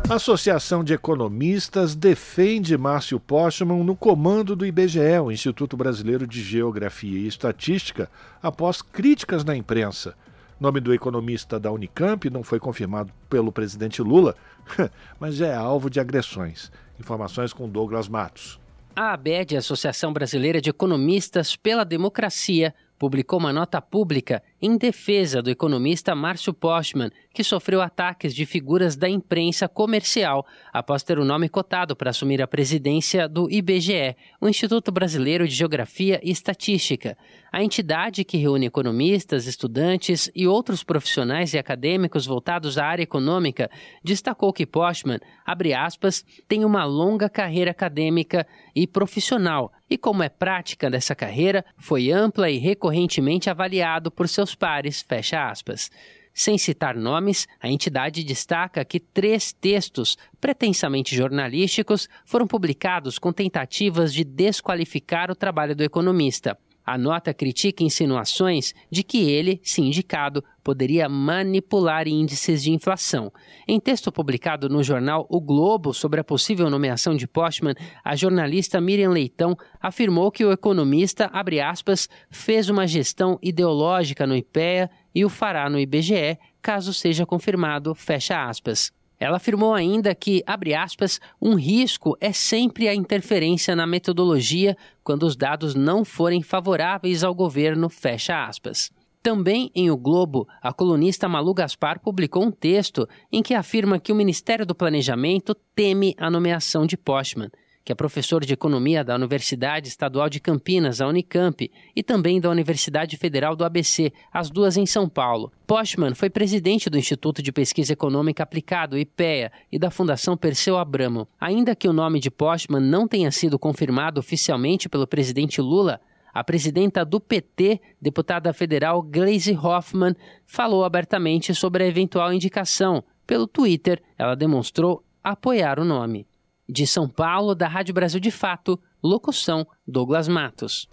A Associação de Economistas defende Márcio Postman no comando do IBGE, o Instituto Brasileiro de Geografia e Estatística, após críticas na imprensa. O nome do economista da Unicamp não foi confirmado pelo presidente Lula, mas é alvo de agressões. Informações com Douglas Matos. A ABED, Associação Brasileira de Economistas pela Democracia, publicou uma nota pública em defesa do economista Márcio Postman, que sofreu ataques de figuras da imprensa comercial após ter o nome cotado para assumir a presidência do IBGE, o Instituto Brasileiro de Geografia e Estatística. A entidade que reúne economistas, estudantes e outros profissionais e acadêmicos voltados à área econômica destacou que Postman, abre aspas, tem uma longa carreira acadêmica e profissional e, como é prática dessa carreira, foi ampla e recorrentemente avaliado por seus pares, fecha aspas. Sem citar nomes, a entidade destaca que três textos pretensamente jornalísticos foram publicados com tentativas de desqualificar o trabalho do economista. A nota critica insinuações de que ele, sindicado, poderia manipular índices de inflação. Em texto publicado no jornal O Globo sobre a possível nomeação de Postman, a jornalista Miriam Leitão afirmou que o economista, aspas, fez uma gestão ideológica no IPEA e o fará no IBGE, caso seja confirmado, fecha aspas. Ela afirmou ainda que, abre aspas, um risco é sempre a interferência na metodologia quando os dados não forem favoráveis ao governo, fecha aspas. Também em O Globo, a colunista Malu Gaspar publicou um texto em que afirma que o Ministério do Planejamento teme a nomeação de Postman que é professor de economia da Universidade Estadual de Campinas, a Unicamp, e também da Universidade Federal do ABC, as duas em São Paulo. Postman foi presidente do Instituto de Pesquisa Econômica Aplicado, IPEA, e da Fundação Perseu Abramo. Ainda que o nome de Postman não tenha sido confirmado oficialmente pelo presidente Lula, a presidenta do PT, deputada federal Gleisi Hoffmann, falou abertamente sobre a eventual indicação. Pelo Twitter, ela demonstrou apoiar o nome. De São Paulo, da Rádio Brasil de Fato, locução Douglas Matos.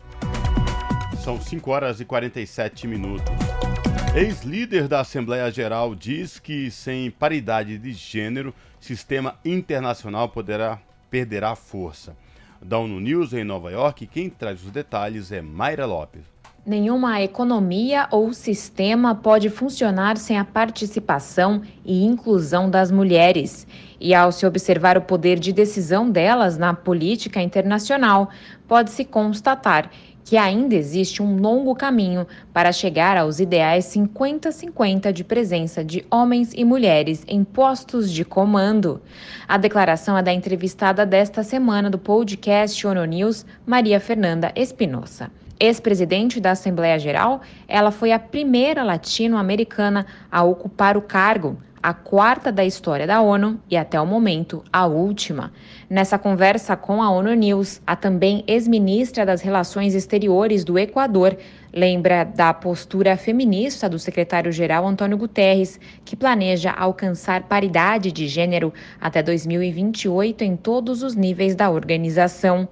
São 5 horas e 47 minutos. Ex-líder da Assembleia Geral diz que sem paridade de gênero, sistema internacional poderá perderá força. Da ONU News em Nova York, quem traz os detalhes é Mayra Lopes. Nenhuma economia ou sistema pode funcionar sem a participação e inclusão das mulheres. E ao se observar o poder de decisão delas na política internacional, pode-se constatar que ainda existe um longo caminho para chegar aos ideais 50-50 de presença de homens e mulheres em postos de comando. A declaração é da entrevistada desta semana do podcast ONU News, Maria Fernanda Espinosa. Ex-presidente da Assembleia Geral, ela foi a primeira latino-americana a ocupar o cargo, a quarta da história da ONU e até o momento a última. Nessa conversa com a ONU News, a também ex-ministra das Relações Exteriores do Equador lembra da postura feminista do secretário-geral Antônio Guterres, que planeja alcançar paridade de gênero até 2028 em todos os níveis da organização.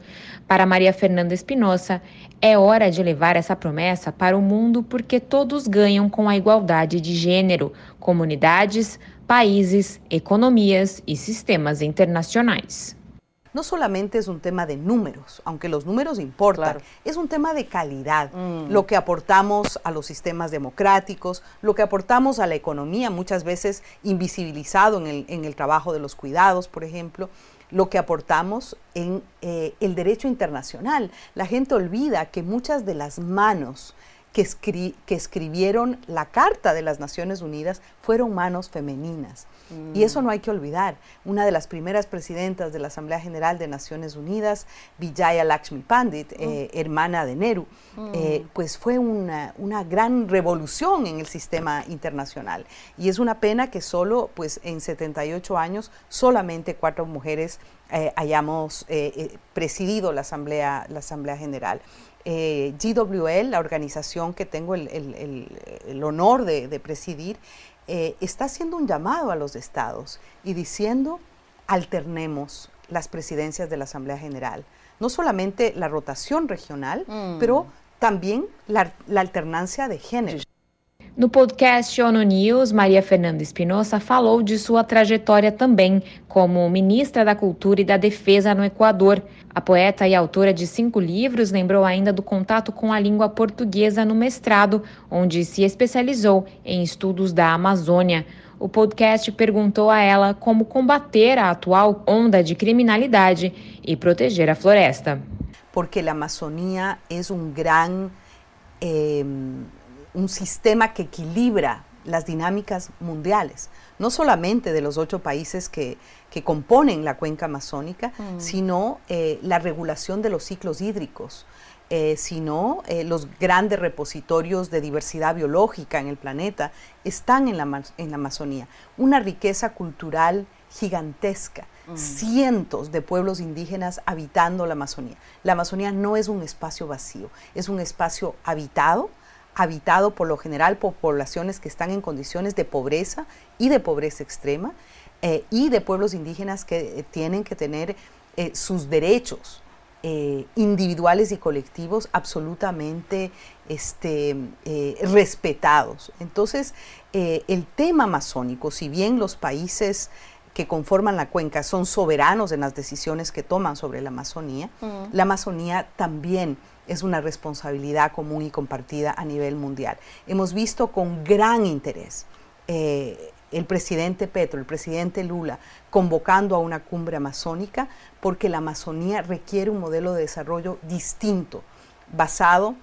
Para Maria Fernanda Espinosa, é hora de levar essa promessa para o mundo porque todos ganham com a igualdade de gênero, comunidades, países, economias e sistemas internacionais. no solamente es un tema de números, aunque los números importan, es un tema de calidad, mm. lo que aportamos a los sistemas democráticos, lo que aportamos a la economía, muchas veces invisibilizado en el, en el trabajo de los cuidados, por ejemplo lo que aportamos en eh, el derecho internacional. La gente olvida que muchas de las manos que, que escribieron la Carta de las Naciones Unidas fueron manos femeninas. Y eso no hay que olvidar. Una de las primeras presidentas de la Asamblea General de Naciones Unidas, Vijaya Lakshmi Pandit, eh, hermana de Nehru, eh, pues fue una, una, gran revolución en el sistema internacional. Y es una pena que solo, pues en 78 años, solamente cuatro mujeres eh, hayamos presidido la Asamblea, la Asamblea General. GWL, la organización que tengo el, el, el, honor de, de presidir, eh, está haciendo un llamado a los estados y diciendo alternemos las presidencias de la Asamblea General. No solamente la rotación regional, mm. pero también la, la alternancia de género. No podcast ONU News, Maria Fernanda Espinosa falou de sua trajetória também como ministra da Cultura e da Defesa no Equador. A poeta e autora de cinco livros lembrou ainda do contato com a língua portuguesa no mestrado, onde se especializou em estudos da Amazônia. O podcast perguntou a ela como combater a atual onda de criminalidade e proteger a floresta. Porque a Amazônia é um grande. Eh un sistema que equilibra las dinámicas mundiales, no solamente de los ocho países que, componen la cuenca amazónica, mm. sino eh, la regulación de los ciclos hídricos, eh, sino eh, los grandes repositorios de diversidad biológica en el planeta están en la, en la Amazonía. Una riqueza cultural gigantesca, mm. cientos de pueblos indígenas habitando la Amazonía. La Amazonía no es un espacio vacío, es un espacio habitado, habitado por lo general por poblaciones que están en condiciones de pobreza y de pobreza extrema eh, y de pueblos indígenas que eh, tienen que tener eh, sus derechos individuales y colectivos absolutamente este, respetados. Entonces, el tema amazónico, si bien los países que conforman la cuenca son soberanos en las decisiones que toman sobre la Amazonía, la Amazonía también es una responsabilidad común y compartida a nivel mundial. Hemos visto con gran interés eh, el presidente Petro, el presidente Lula, convocando a una cumbre amazónica porque la Amazonía requiere un modelo de desarrollo distinto, basado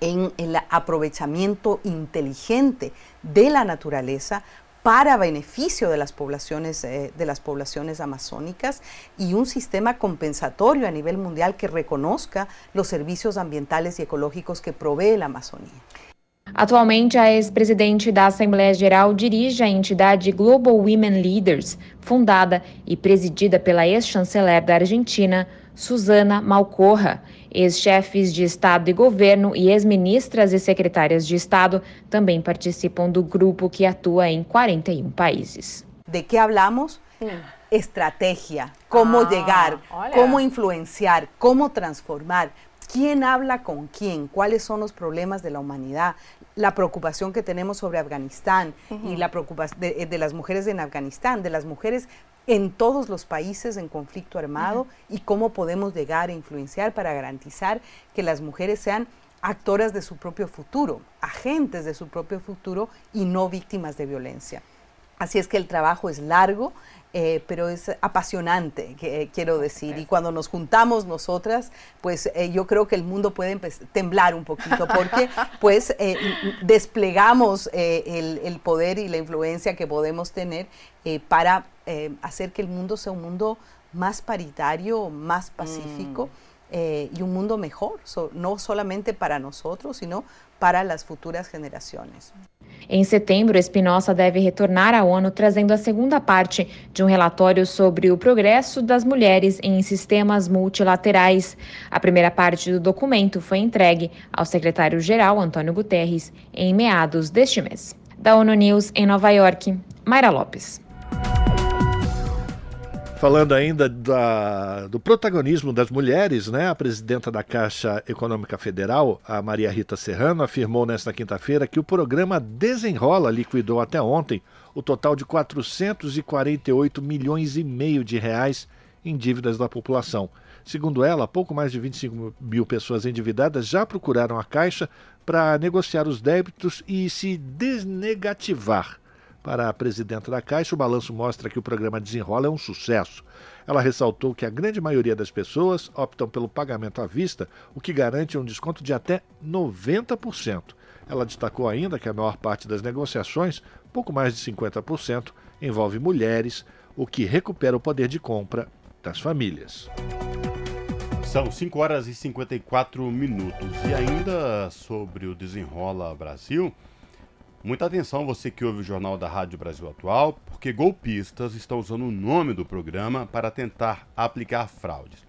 en el aprovechamiento inteligente de la naturaleza para beneficio de las poblaciones, eh, de las poblaciones amazónicas y un sistema compensatorio a nivel mundial que reconozca los servicios ambientales y ecológicos que provee la Amazonía. Atualmente, a ex-presidente da Assembleia Geral dirige a entidade Global Women Leaders, fundada e presidida pela ex-chanceler da Argentina, Susana Malcorra. Ex-chefes de Estado e governo e ex-ministras e secretárias de Estado também participam do grupo que atua em 41 países. De que hablamos? Estratégia, como ah, olha. como influenciar, como transformar. ¿Quién habla con quién? ¿Cuáles son los problemas de la humanidad? La preocupación que tenemos sobre Afganistán uh -huh. y la preocupación de, de, las mujeres en Afganistán, de las mujeres en todos los países en conflicto armado y cómo podemos llegar a influenciar para garantizar que las mujeres sean actoras de su propio futuro, agentes de su propio futuro y no víctimas de violencia. Así es que el trabajo es largo, eh, pero es apasionante, que, quiero decir. Y cuando nos juntamos nosotras, pues eh, yo creo que el mundo puede temblar un poquito, porque pues eh, desplegamos el, el, poder y la influencia que podemos tener para hacer que el mundo sea un mundo más paritario, más pacífico. Mm. y un mundo mejor, no solamente para nosotros, sino para las futuras generaciones. Em setembro, Espinosa deve retornar à ONU trazendo a segunda parte de um relatório sobre o progresso das mulheres em sistemas multilaterais. A primeira parte do documento foi entregue ao secretário-geral Antônio Guterres em meados deste mês. Da ONU News em Nova York, Mayra Lopes. Falando ainda da, do protagonismo das mulheres, né? a presidenta da Caixa Econômica Federal, a Maria Rita Serrano, afirmou nesta quinta-feira que o programa Desenrola liquidou até ontem o total de 448 milhões e meio de reais em dívidas da população. Segundo ela, pouco mais de 25 mil pessoas endividadas já procuraram a Caixa para negociar os débitos e se desnegativar. Para a presidenta da Caixa, o balanço mostra que o programa Desenrola é um sucesso. Ela ressaltou que a grande maioria das pessoas optam pelo pagamento à vista, o que garante um desconto de até 90%. Ela destacou ainda que a maior parte das negociações, pouco mais de 50%, envolve mulheres, o que recupera o poder de compra das famílias. São 5 horas e 54 minutos. E ainda sobre o Desenrola Brasil, muita atenção você que ouve o Jornal da Rádio Brasil Atual, porque golpistas estão usando o nome do programa para tentar aplicar fraudes.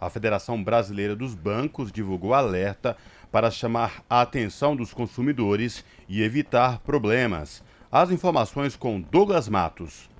A Federação Brasileira dos Bancos divulgou alerta para chamar a atenção dos consumidores e evitar problemas. As informações com Douglas Matos.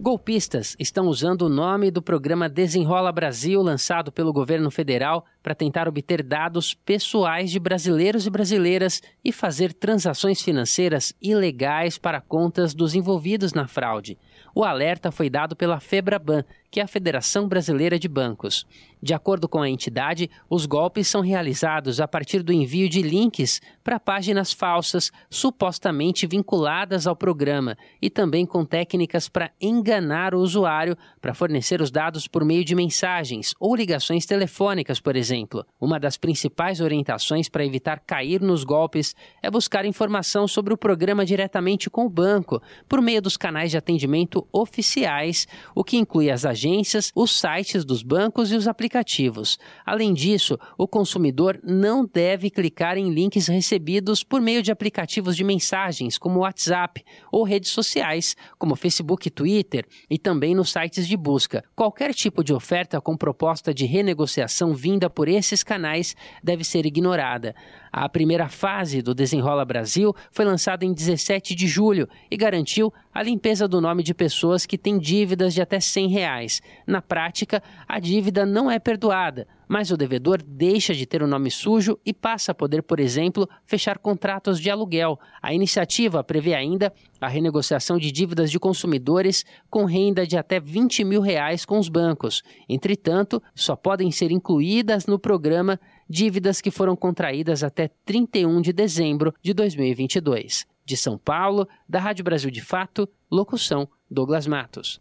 Golpistas estão usando o nome do programa Desenrola Brasil, lançado pelo governo federal, para tentar obter dados pessoais de brasileiros e brasileiras e fazer transações financeiras ilegais para contas dos envolvidos na fraude. O alerta foi dado pela Febraban, que é a Federação Brasileira de Bancos. De acordo com a entidade, os golpes são realizados a partir do envio de links para páginas falsas supostamente vinculadas ao programa e também com técnicas para enganar o usuário para fornecer os dados por meio de mensagens ou ligações telefônicas, por exemplo. Uma das principais orientações para evitar cair nos golpes é buscar informação sobre o programa diretamente com o banco, por meio dos canais de atendimento oficiais, o que inclui as agências, os sites dos bancos e os aplicativos. Além disso, o consumidor não deve clicar em links recebidos por meio de aplicativos de mensagens, como WhatsApp, ou redes sociais, como Facebook e Twitter, e também nos sites de busca. Qualquer tipo de oferta com proposta de renegociação vinda por esses canais deve ser ignorada. A primeira fase do Desenrola Brasil foi lançada em 17 de julho e garantiu a limpeza do nome de pessoas que têm dívidas de até 100 reais. Na prática, a dívida não é perdoada, mas o devedor deixa de ter o nome sujo e passa a poder, por exemplo, fechar contratos de aluguel. A iniciativa prevê ainda a renegociação de dívidas de consumidores com renda de até 20 mil reais com os bancos. Entretanto, só podem ser incluídas no programa dívidas que foram contraídas até 31 de dezembro de 2022. De São Paulo, da Rádio Brasil de Fato, locução Douglas Matos.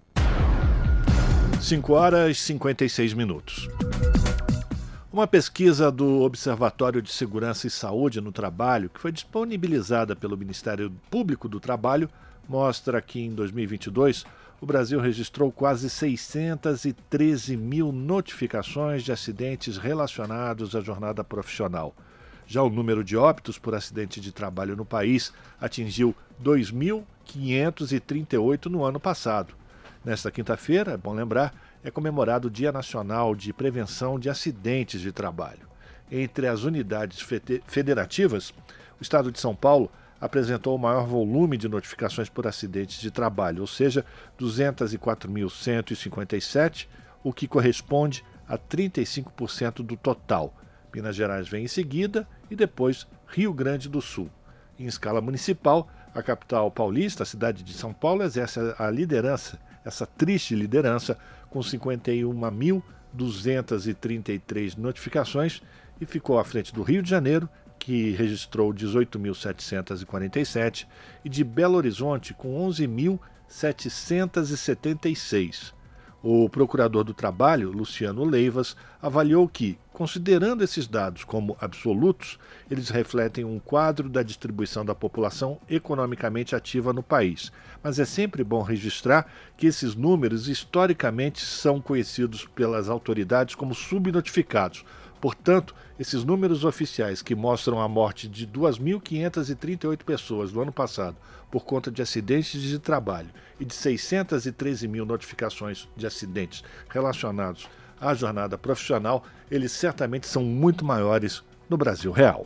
5 horas e 56 minutos. Uma pesquisa do Observatório de Segurança e Saúde no Trabalho, que foi disponibilizada pelo Ministério Público do Trabalho, mostra que em 2022 o Brasil registrou quase 613 mil notificações de acidentes relacionados à jornada profissional. Já o número de óbitos por acidente de trabalho no país atingiu 2.538 no ano passado. Nesta quinta-feira, é bom lembrar, é comemorado o Dia Nacional de Prevenção de Acidentes de Trabalho. Entre as unidades federativas, o estado de São Paulo apresentou o maior volume de notificações por acidentes de trabalho, ou seja, 204.157, o que corresponde a 35% do total. Minas Gerais vem em seguida e depois Rio Grande do Sul. Em escala municipal, a capital paulista, a cidade de São Paulo, exerce a liderança, essa triste liderança, com 51.233 notificações e ficou à frente do Rio de Janeiro que registrou 18.747, e de Belo Horizonte, com 11.776. O procurador do trabalho, Luciano Leivas, avaliou que, considerando esses dados como absolutos, eles refletem um quadro da distribuição da população economicamente ativa no país. Mas é sempre bom registrar que esses números historicamente são conhecidos pelas autoridades como subnotificados, Portanto, esses números oficiais que mostram a morte de 2.538 pessoas no ano passado por conta de acidentes de trabalho e de 613 mil notificações de acidentes relacionados à jornada profissional, eles certamente são muito maiores no Brasil real.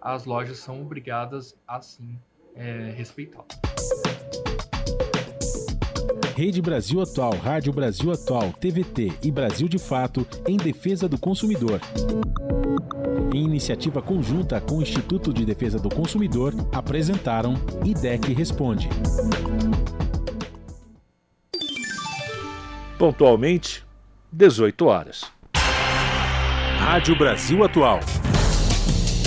as lojas são obrigadas a sim é, respeitá-lo. Rede Brasil Atual, Rádio Brasil Atual, TVT e Brasil de Fato em defesa do consumidor. Em iniciativa conjunta com o Instituto de Defesa do Consumidor, apresentaram IDEC Responde. Pontualmente, 18 horas. Rádio Brasil Atual.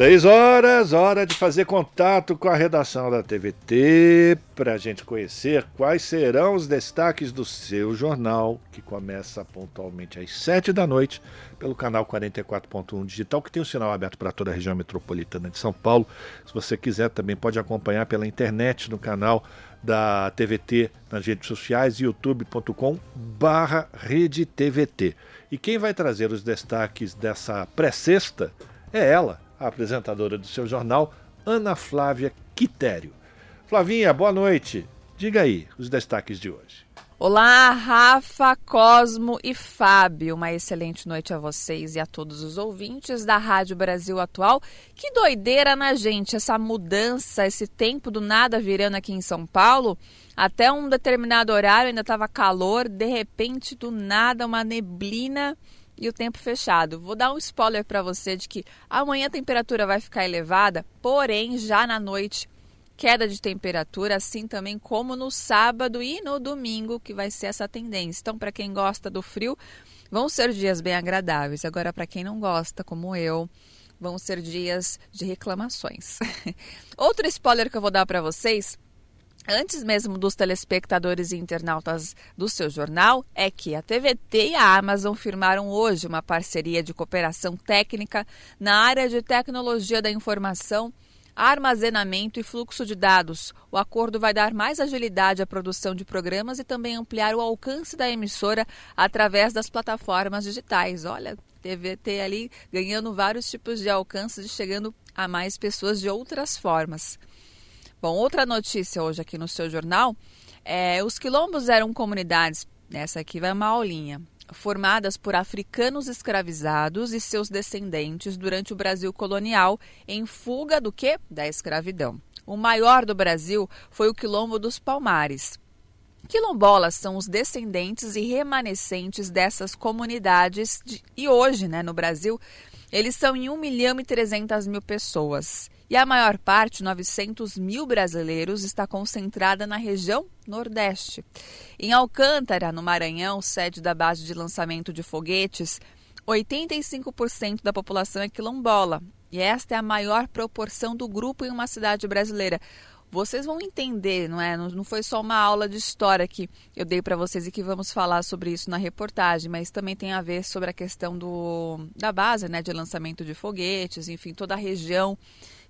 Seis horas, hora de fazer contato com a redação da TVT para a gente conhecer quais serão os destaques do seu jornal, que começa pontualmente às sete da noite pelo canal 44.1 Digital, que tem o sinal aberto para toda a região metropolitana de São Paulo. Se você quiser, também pode acompanhar pela internet no canal da TVT nas redes sociais, youtube.com barra. E quem vai trazer os destaques dessa pré-sexta é ela, a apresentadora do seu jornal, Ana Flávia Quitério. Flavinha, boa noite. Diga aí os destaques de hoje. Olá, Rafa, Cosmo e Fábio. Uma excelente noite a vocês e a todos os ouvintes da Rádio Brasil Atual. Que doideira na gente, essa mudança, esse tempo do nada virando aqui em São Paulo. Até um determinado horário ainda estava calor, de repente, do nada, uma neblina e o tempo fechado. Vou dar um spoiler para você de que amanhã a temperatura vai ficar elevada, porém já na noite queda de temperatura, assim também como no sábado e no domingo, que vai ser essa tendência. Então, para quem gosta do frio, vão ser dias bem agradáveis. Agora, para quem não gosta, como eu, vão ser dias de reclamações. Outro spoiler que eu vou dar para vocês antes mesmo dos telespectadores e internautas do seu jornal, é que a TVT e a Amazon firmaram hoje uma parceria de cooperação técnica na área de tecnologia da informação, armazenamento e fluxo de dados. O acordo vai dar mais agilidade à produção de programas e também ampliar o alcance da emissora através das plataformas digitais. Olha, TVT ali ganhando vários tipos de alcance e chegando a mais pessoas de outras formas. Bom, outra notícia hoje aqui no seu jornal é os quilombos eram comunidades, essa aqui vai uma aulinha, formadas por africanos escravizados e seus descendentes durante o Brasil colonial em fuga do que? Da escravidão. O maior do Brasil foi o Quilombo dos Palmares. Quilombolas são os descendentes e remanescentes dessas comunidades de, e hoje, né, no Brasil, eles são em 1 milhão e 300 mil pessoas. E a maior parte, 900 mil brasileiros, está concentrada na região Nordeste. Em Alcântara, no Maranhão, sede da base de lançamento de foguetes, 85% da população é quilombola. E esta é a maior proporção do grupo em uma cidade brasileira. Vocês vão entender, não é? Não foi só uma aula de história que eu dei para vocês e que vamos falar sobre isso na reportagem, mas também tem a ver sobre a questão do, da base, né, de lançamento de foguetes, enfim, toda a região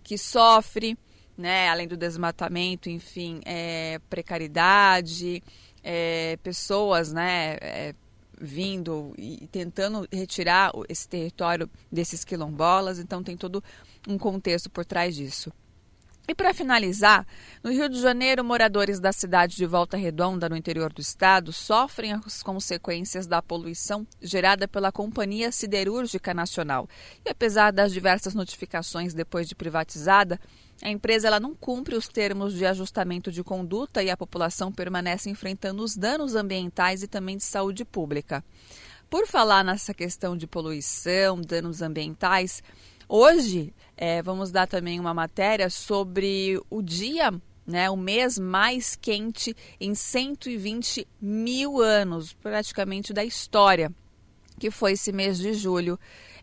que sofre, né, além do desmatamento, enfim, é, precariedade, é, pessoas, né, é, vindo e tentando retirar esse território desses quilombolas, então tem todo um contexto por trás disso. E para finalizar, no Rio de Janeiro, moradores da cidade de Volta Redonda, no interior do estado, sofrem as consequências da poluição gerada pela Companhia Siderúrgica Nacional. E apesar das diversas notificações depois de privatizada, a empresa ela não cumpre os termos de ajustamento de conduta e a população permanece enfrentando os danos ambientais e também de saúde pública. Por falar nessa questão de poluição, danos ambientais, hoje é, vamos dar também uma matéria sobre o dia né, o mês mais quente em 120 mil anos, praticamente da história, que foi esse mês de julho,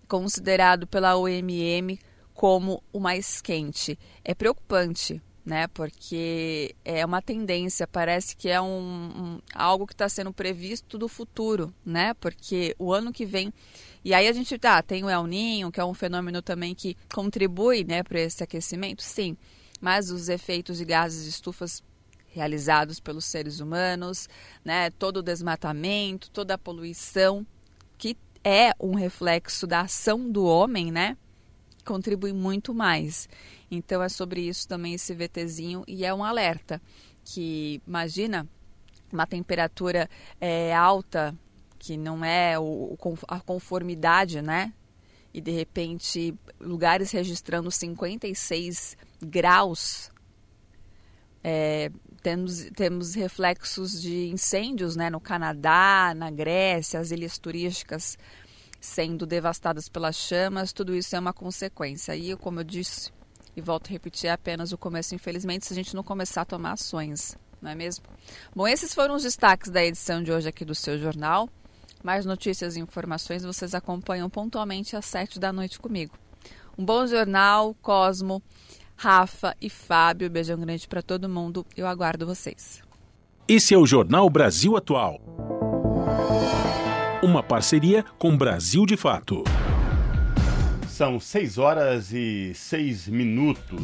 considerado pela OMM como o mais quente. É preocupante, né? Porque é uma tendência, parece que é um, um algo que está sendo previsto do futuro, né? Porque o ano que vem e aí a gente tá, tem o El Ninho, que é um fenômeno também que contribui, né, para esse aquecimento, sim. Mas os efeitos de gases de estufas realizados pelos seres humanos, né, todo o desmatamento, toda a poluição que é um reflexo da ação do homem, né? Contribui muito mais. Então é sobre isso também esse VTzinho e é um alerta que imagina uma temperatura é, alta que não é o, a conformidade, né? E de repente lugares registrando 56 graus, é, temos, temos reflexos de incêndios né, no Canadá, na Grécia, as ilhas turísticas sendo devastadas pelas chamas, tudo isso é uma consequência. E, como eu disse, e volto a repetir, é apenas o começo, infelizmente, se a gente não começar a tomar ações, não é mesmo? Bom, esses foram os destaques da edição de hoje aqui do seu jornal. Mais notícias e informações vocês acompanham pontualmente às sete da noite comigo. Um bom jornal, Cosmo, Rafa e Fábio. Beijão grande para todo mundo. Eu aguardo vocês. Esse é o Jornal Brasil Atual. Uma parceria com Brasil de Fato. São 6 horas e 6 minutos.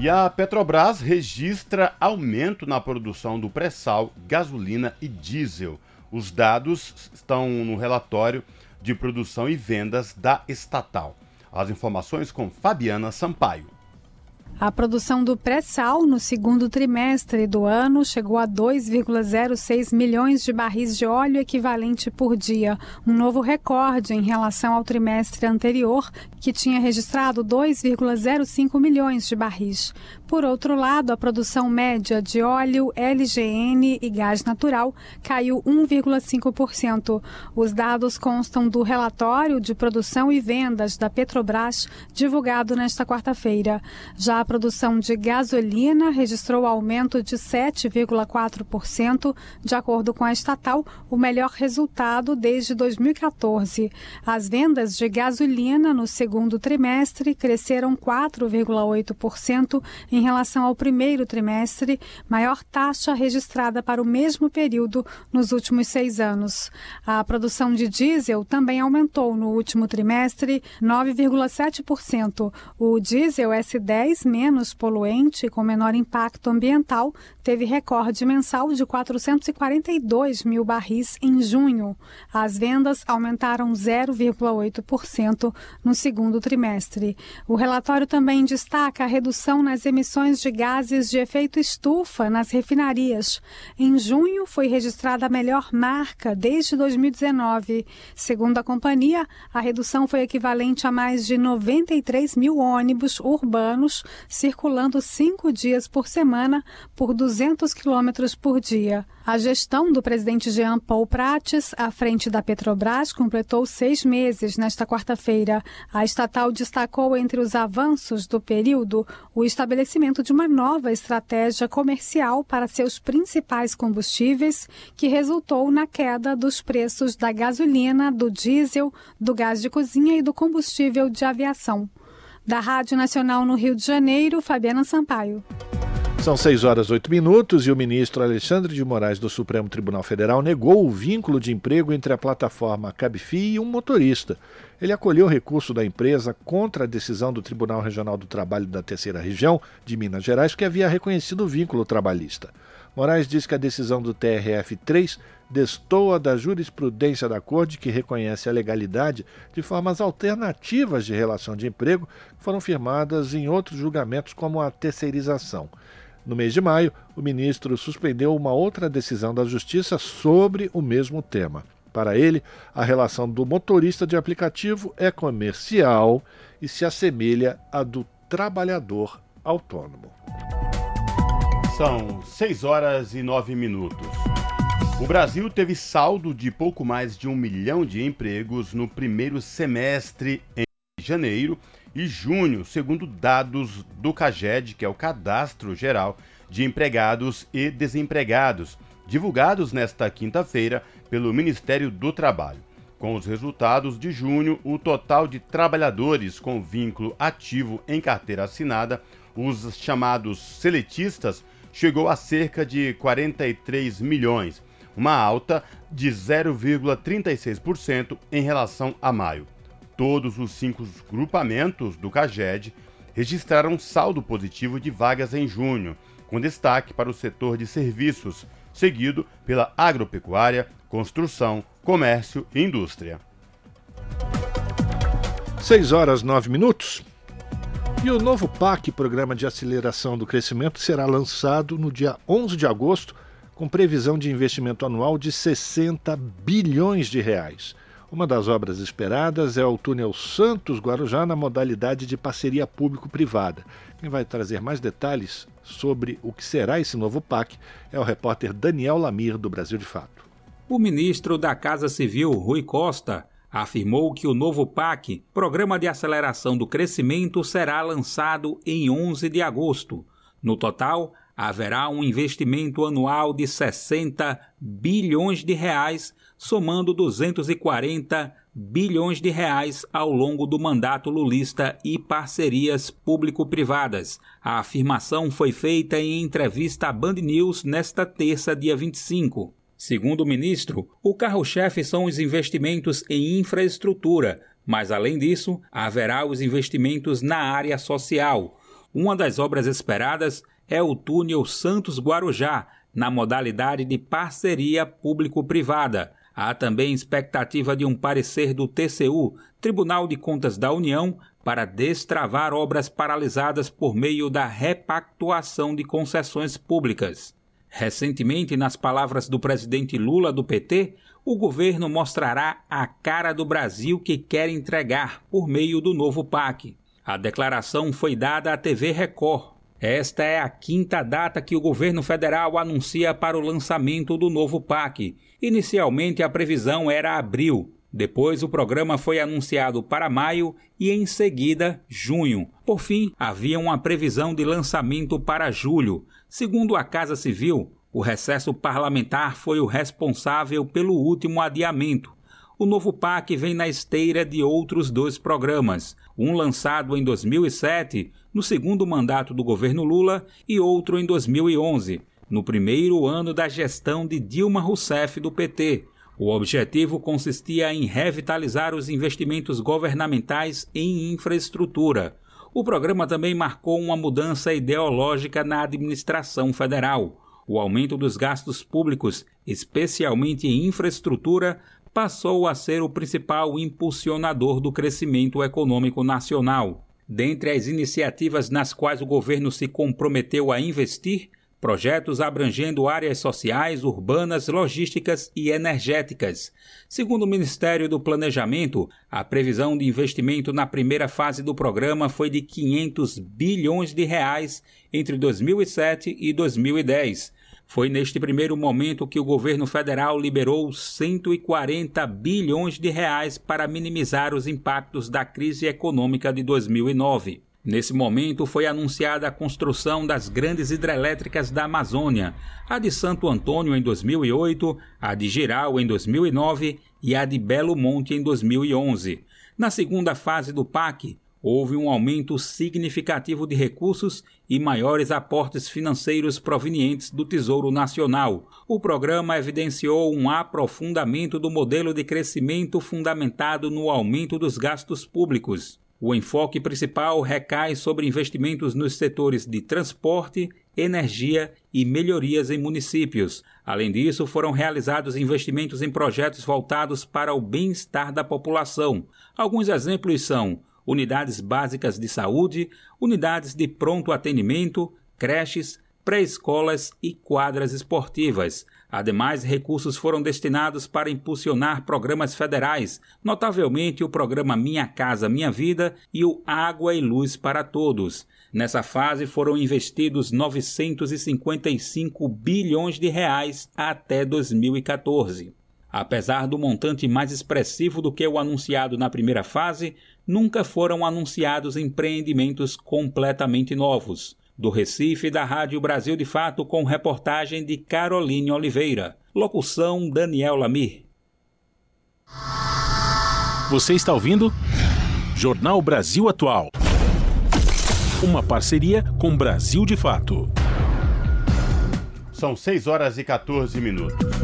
E a Petrobras registra aumento na produção do pré-sal, gasolina e diesel. Os dados estão no relatório de produção e vendas da estatal. As informações com Fabiana Sampaio. A produção do pré-sal no segundo trimestre do ano chegou a 2,06 milhões de barris de óleo equivalente por dia, um novo recorde em relação ao trimestre anterior, que tinha registrado 2,05 milhões de barris. Por outro lado, a produção média de óleo, LGN e gás natural caiu 1,5%. Os dados constam do relatório de produção e vendas da Petrobras, divulgado nesta quarta-feira. Já a produção de gasolina registrou aumento de 7,4%, de acordo com a estatal, o melhor resultado desde 2014. As vendas de gasolina no segundo trimestre cresceram 4,8% em relação ao primeiro trimestre, maior taxa registrada para o mesmo período nos últimos seis anos. A produção de diesel também aumentou no último trimestre 9,7%. O diesel S10, menos poluente com menor impacto ambiental, teve recorde mensal de 442 mil barris em junho. As vendas aumentaram 0,8% no segundo trimestre. O relatório também destaca a redução nas emissões emissões de gases de efeito estufa nas refinarias. Em junho, foi registrada a melhor marca desde 2019. Segundo a companhia, a redução foi equivalente a mais de 93 mil ônibus urbanos circulando cinco dias por semana por 200 quilômetros por dia. A gestão do presidente Jean Paul Prates, à frente da Petrobras, completou seis meses nesta quarta-feira. A estatal destacou entre os avanços do período o estabelecimento de uma nova estratégia comercial para seus principais combustíveis, que resultou na queda dos preços da gasolina, do diesel, do gás de cozinha e do combustível de aviação. Da Rádio Nacional no Rio de Janeiro, Fabiana Sampaio. São 6 horas 8 minutos e o ministro Alexandre de Moraes do Supremo Tribunal Federal negou o vínculo de emprego entre a plataforma Cabfi e um motorista. Ele acolheu o recurso da empresa contra a decisão do Tribunal Regional do Trabalho da Terceira Região de Minas Gerais, que havia reconhecido o vínculo trabalhista. Moraes diz que a decisão do TRF-3 destoa da jurisprudência da Corte, que reconhece a legalidade de formas alternativas de relação de emprego que foram firmadas em outros julgamentos, como a terceirização. No mês de maio, o ministro suspendeu uma outra decisão da Justiça sobre o mesmo tema. Para ele, a relação do motorista de aplicativo é comercial e se assemelha à do trabalhador autônomo. São 6 horas e 9 minutos. O Brasil teve saldo de pouco mais de um milhão de empregos no primeiro semestre em janeiro e junho, segundo dados do CAGED, que é o Cadastro Geral de Empregados e Desempregados, divulgados nesta quinta-feira pelo Ministério do Trabalho. Com os resultados de junho, o total de trabalhadores com vínculo ativo em carteira assinada, os chamados seletistas, chegou a cerca de 43 milhões, uma alta de 0,36% em relação a maio. Todos os cinco grupamentos do CAGED registraram saldo positivo de vagas em junho, com destaque para o setor de serviços, seguido pela agropecuária, construção, comércio e indústria. 6 horas 9 minutos. E o novo PAC, Programa de Aceleração do Crescimento, será lançado no dia 11 de agosto, com previsão de investimento anual de 60 bilhões de reais. Uma das obras esperadas é o túnel Santos Guarujá na modalidade de parceria público-privada. Quem vai trazer mais detalhes sobre o que será esse novo PAC é o repórter Daniel Lamir, do Brasil de Fato. O ministro da Casa Civil, Rui Costa, afirmou que o novo PAC, Programa de Aceleração do Crescimento, será lançado em 11 de agosto. No total, haverá um investimento anual de 60 bilhões de reais, somando 240 bilhões de reais ao longo do mandato lulista e parcerias público-privadas. A afirmação foi feita em entrevista à Band News nesta terça, dia 25. Segundo o ministro, o carro-chefe são os investimentos em infraestrutura, mas além disso, haverá os investimentos na área social. Uma das obras esperadas é o túnel Santos Guarujá, na modalidade de parceria público-privada. Há também expectativa de um parecer do TCU, Tribunal de Contas da União, para destravar obras paralisadas por meio da repactuação de concessões públicas. Recentemente, nas palavras do presidente Lula do PT, o governo mostrará a cara do Brasil que quer entregar por meio do novo PAC. A declaração foi dada à TV Record. Esta é a quinta data que o governo federal anuncia para o lançamento do novo PAC. Inicialmente a previsão era abril, depois, o programa foi anunciado para maio e, em seguida, junho. Por fim, havia uma previsão de lançamento para julho. Segundo a Casa Civil, o recesso parlamentar foi o responsável pelo último adiamento. O novo PAC vem na esteira de outros dois programas, um lançado em 2007, no segundo mandato do governo Lula, e outro em 2011, no primeiro ano da gestão de Dilma Rousseff do PT o objetivo consistia em revitalizar os investimentos governamentais em infraestrutura. O programa também marcou uma mudança ideológica na administração federal. O aumento dos gastos públicos, especialmente em infraestrutura, passou a ser o principal impulsionador do crescimento econômico nacional. Dentre as iniciativas nas quais o governo se comprometeu a investir, projetos abrangendo áreas sociais, urbanas, logísticas e energéticas. Segundo o Ministério do Planejamento, a previsão de investimento na primeira fase do programa foi de 500 bilhões de reais entre 2007 e 2010. Foi neste primeiro momento que o governo federal liberou 140 bilhões de reais para minimizar os impactos da crise econômica de 2009. Nesse momento foi anunciada a construção das grandes hidrelétricas da Amazônia, a de Santo Antônio em 2008, a de Giral em 2009 e a de Belo Monte em 2011. Na segunda fase do PAC, houve um aumento significativo de recursos e maiores aportes financeiros provenientes do Tesouro Nacional. O programa evidenciou um aprofundamento do modelo de crescimento fundamentado no aumento dos gastos públicos. O enfoque principal recai sobre investimentos nos setores de transporte, energia e melhorias em municípios. Além disso, foram realizados investimentos em projetos voltados para o bem-estar da população. Alguns exemplos são unidades básicas de saúde, unidades de pronto atendimento, creches, pré-escolas e quadras esportivas. Ademais, recursos foram destinados para impulsionar programas federais, notavelmente o programa Minha Casa Minha Vida e o Água e Luz para Todos. Nessa fase foram investidos 955 bilhões de reais até 2014. Apesar do montante mais expressivo do que o anunciado na primeira fase, nunca foram anunciados empreendimentos completamente novos do Recife da Rádio Brasil de Fato com reportagem de Caroline Oliveira. Locução Daniel Lamir. Você está ouvindo? Jornal Brasil Atual. Uma parceria com Brasil de Fato. São 6 horas e 14 minutos.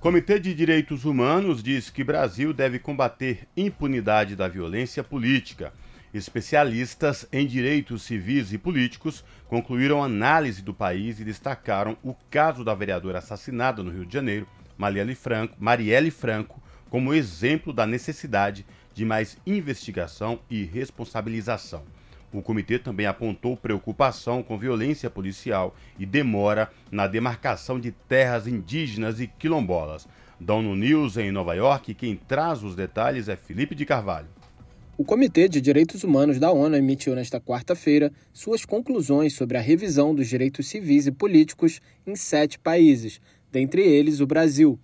Comitê de Direitos Humanos diz que Brasil deve combater impunidade da violência política. Especialistas em direitos civis e políticos concluíram análise do país e destacaram o caso da vereadora assassinada no Rio de Janeiro, Marielle Franco, Marielle Franco como exemplo da necessidade de mais investigação e responsabilização. O comitê também apontou preocupação com violência policial e demora na demarcação de terras indígenas e quilombolas. Da ONU News em Nova York, quem traz os detalhes é Felipe de Carvalho. O Comitê de Direitos Humanos da ONU emitiu nesta quarta-feira suas conclusões sobre a revisão dos direitos civis e políticos em sete países, dentre eles o Brasil.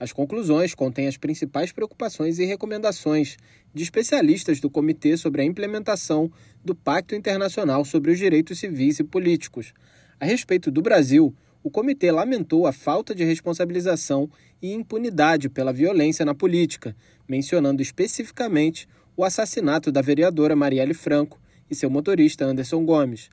As conclusões contêm as principais preocupações e recomendações de especialistas do Comitê sobre a implementação do Pacto Internacional sobre os Direitos Civis e Políticos. A respeito do Brasil, o comitê lamentou a falta de responsabilização e impunidade pela violência na política, mencionando especificamente o assassinato da vereadora Marielle Franco e seu motorista Anderson Gomes.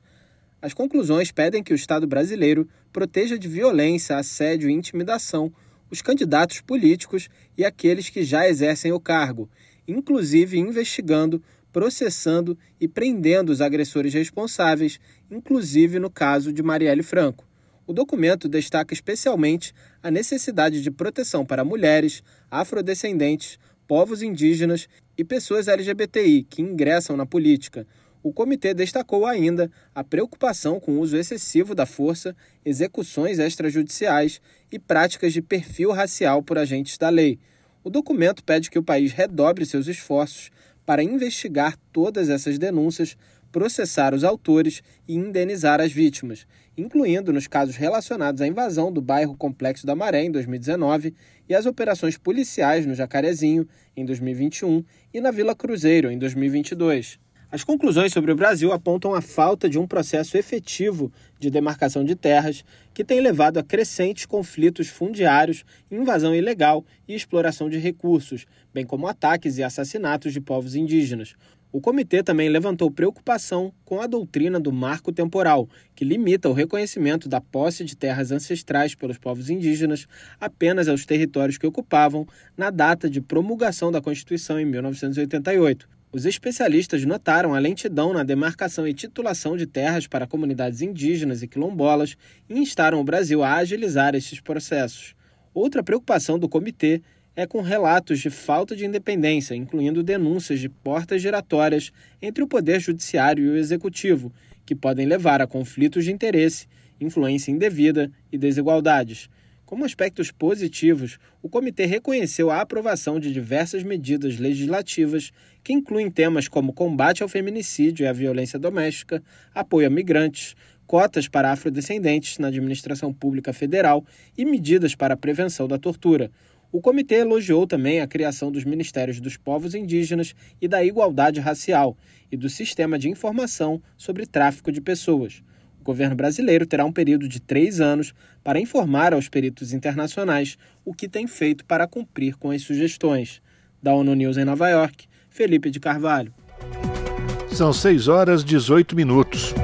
As conclusões pedem que o Estado brasileiro proteja de violência, assédio e intimidação os candidatos políticos e aqueles que já exercem o cargo, inclusive investigando, processando e prendendo os agressores responsáveis, inclusive no caso de Marielle Franco. O documento destaca especialmente a necessidade de proteção para mulheres, afrodescendentes, povos indígenas e pessoas LGBTI que ingressam na política. O comitê destacou ainda a preocupação com o uso excessivo da força, execuções extrajudiciais e práticas de perfil racial por agentes da lei. O documento pede que o país redobre seus esforços para investigar todas essas denúncias, processar os autores e indenizar as vítimas, incluindo nos casos relacionados à invasão do bairro Complexo da Maré em 2019 e as operações policiais no Jacarezinho em 2021 e na Vila Cruzeiro em 2022. As conclusões sobre o Brasil apontam a falta de um processo efetivo de demarcação de terras, que tem levado a crescentes conflitos fundiários, invasão ilegal e exploração de recursos, bem como ataques e assassinatos de povos indígenas, o comitê também levantou preocupação com a doutrina do marco temporal, que limita o reconhecimento da posse de terras ancestrais pelos povos indígenas apenas aos territórios que ocupavam na data de promulgação da Constituição em 1988. Os especialistas notaram a lentidão na demarcação e titulação de terras para comunidades indígenas e quilombolas e instaram o Brasil a agilizar esses processos. Outra preocupação do comitê é com relatos de falta de independência, incluindo denúncias de portas giratórias entre o Poder Judiciário e o Executivo, que podem levar a conflitos de interesse, influência indevida e desigualdades. Como aspectos positivos, o comitê reconheceu a aprovação de diversas medidas legislativas que incluem temas como combate ao feminicídio e à violência doméstica, apoio a migrantes, cotas para afrodescendentes na administração pública federal e medidas para a prevenção da tortura. O comitê elogiou também a criação dos Ministérios dos Povos Indígenas e da Igualdade Racial e do Sistema de Informação sobre Tráfico de Pessoas. Governo brasileiro terá um período de três anos para informar aos peritos internacionais o que tem feito para cumprir com as sugestões. Da ONU News em Nova York, Felipe de Carvalho. São 6 horas 18 minutos.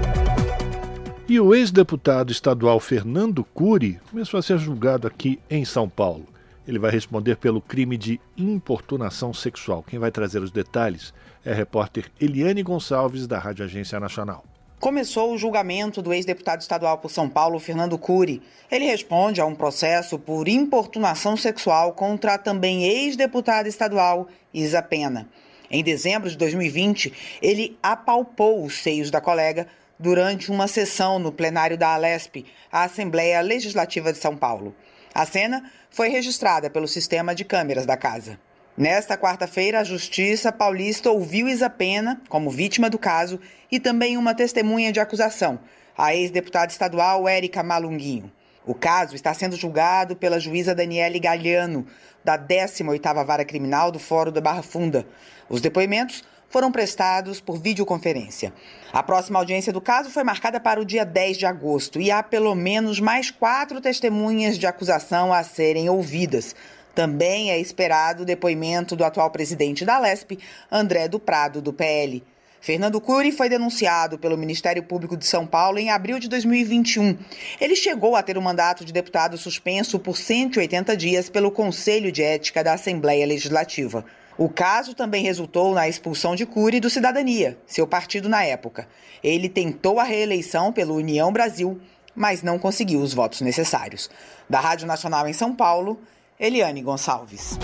E o ex-deputado estadual Fernando Cury começou a ser julgado aqui em São Paulo. Ele vai responder pelo crime de importunação sexual. Quem vai trazer os detalhes é a repórter Eliane Gonçalves, da Rádio Agência Nacional. Começou o julgamento do ex-deputado estadual por São Paulo, Fernando Cury. Ele responde a um processo por importunação sexual contra a também ex-deputada estadual Isa Pena. Em dezembro de 2020, ele apalpou os seios da colega durante uma sessão no plenário da Alesp, a Assembleia Legislativa de São Paulo. A cena foi registrada pelo sistema de câmeras da casa. Nesta quarta-feira, a Justiça Paulista ouviu Isa Pena como vítima do caso e também uma testemunha de acusação, a ex-deputada estadual Érica Malunguinho. O caso está sendo julgado pela juíza Daniele Galhano, da 18ª Vara Criminal do Fórum da Barra Funda. Os depoimentos foram prestados por videoconferência. A próxima audiência do caso foi marcada para o dia 10 de agosto e há pelo menos mais quatro testemunhas de acusação a serem ouvidas. Também é esperado o depoimento do atual presidente da Lesp, André do Prado, do PL. Fernando Cury foi denunciado pelo Ministério Público de São Paulo em abril de 2021. Ele chegou a ter o mandato de deputado suspenso por 180 dias pelo Conselho de Ética da Assembleia Legislativa. O caso também resultou na expulsão de Cury do Cidadania, seu partido na época. Ele tentou a reeleição pelo União Brasil, mas não conseguiu os votos necessários. Da Rádio Nacional em São Paulo, Eliane Gonçalves.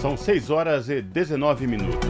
São 6 horas e 19 minutos.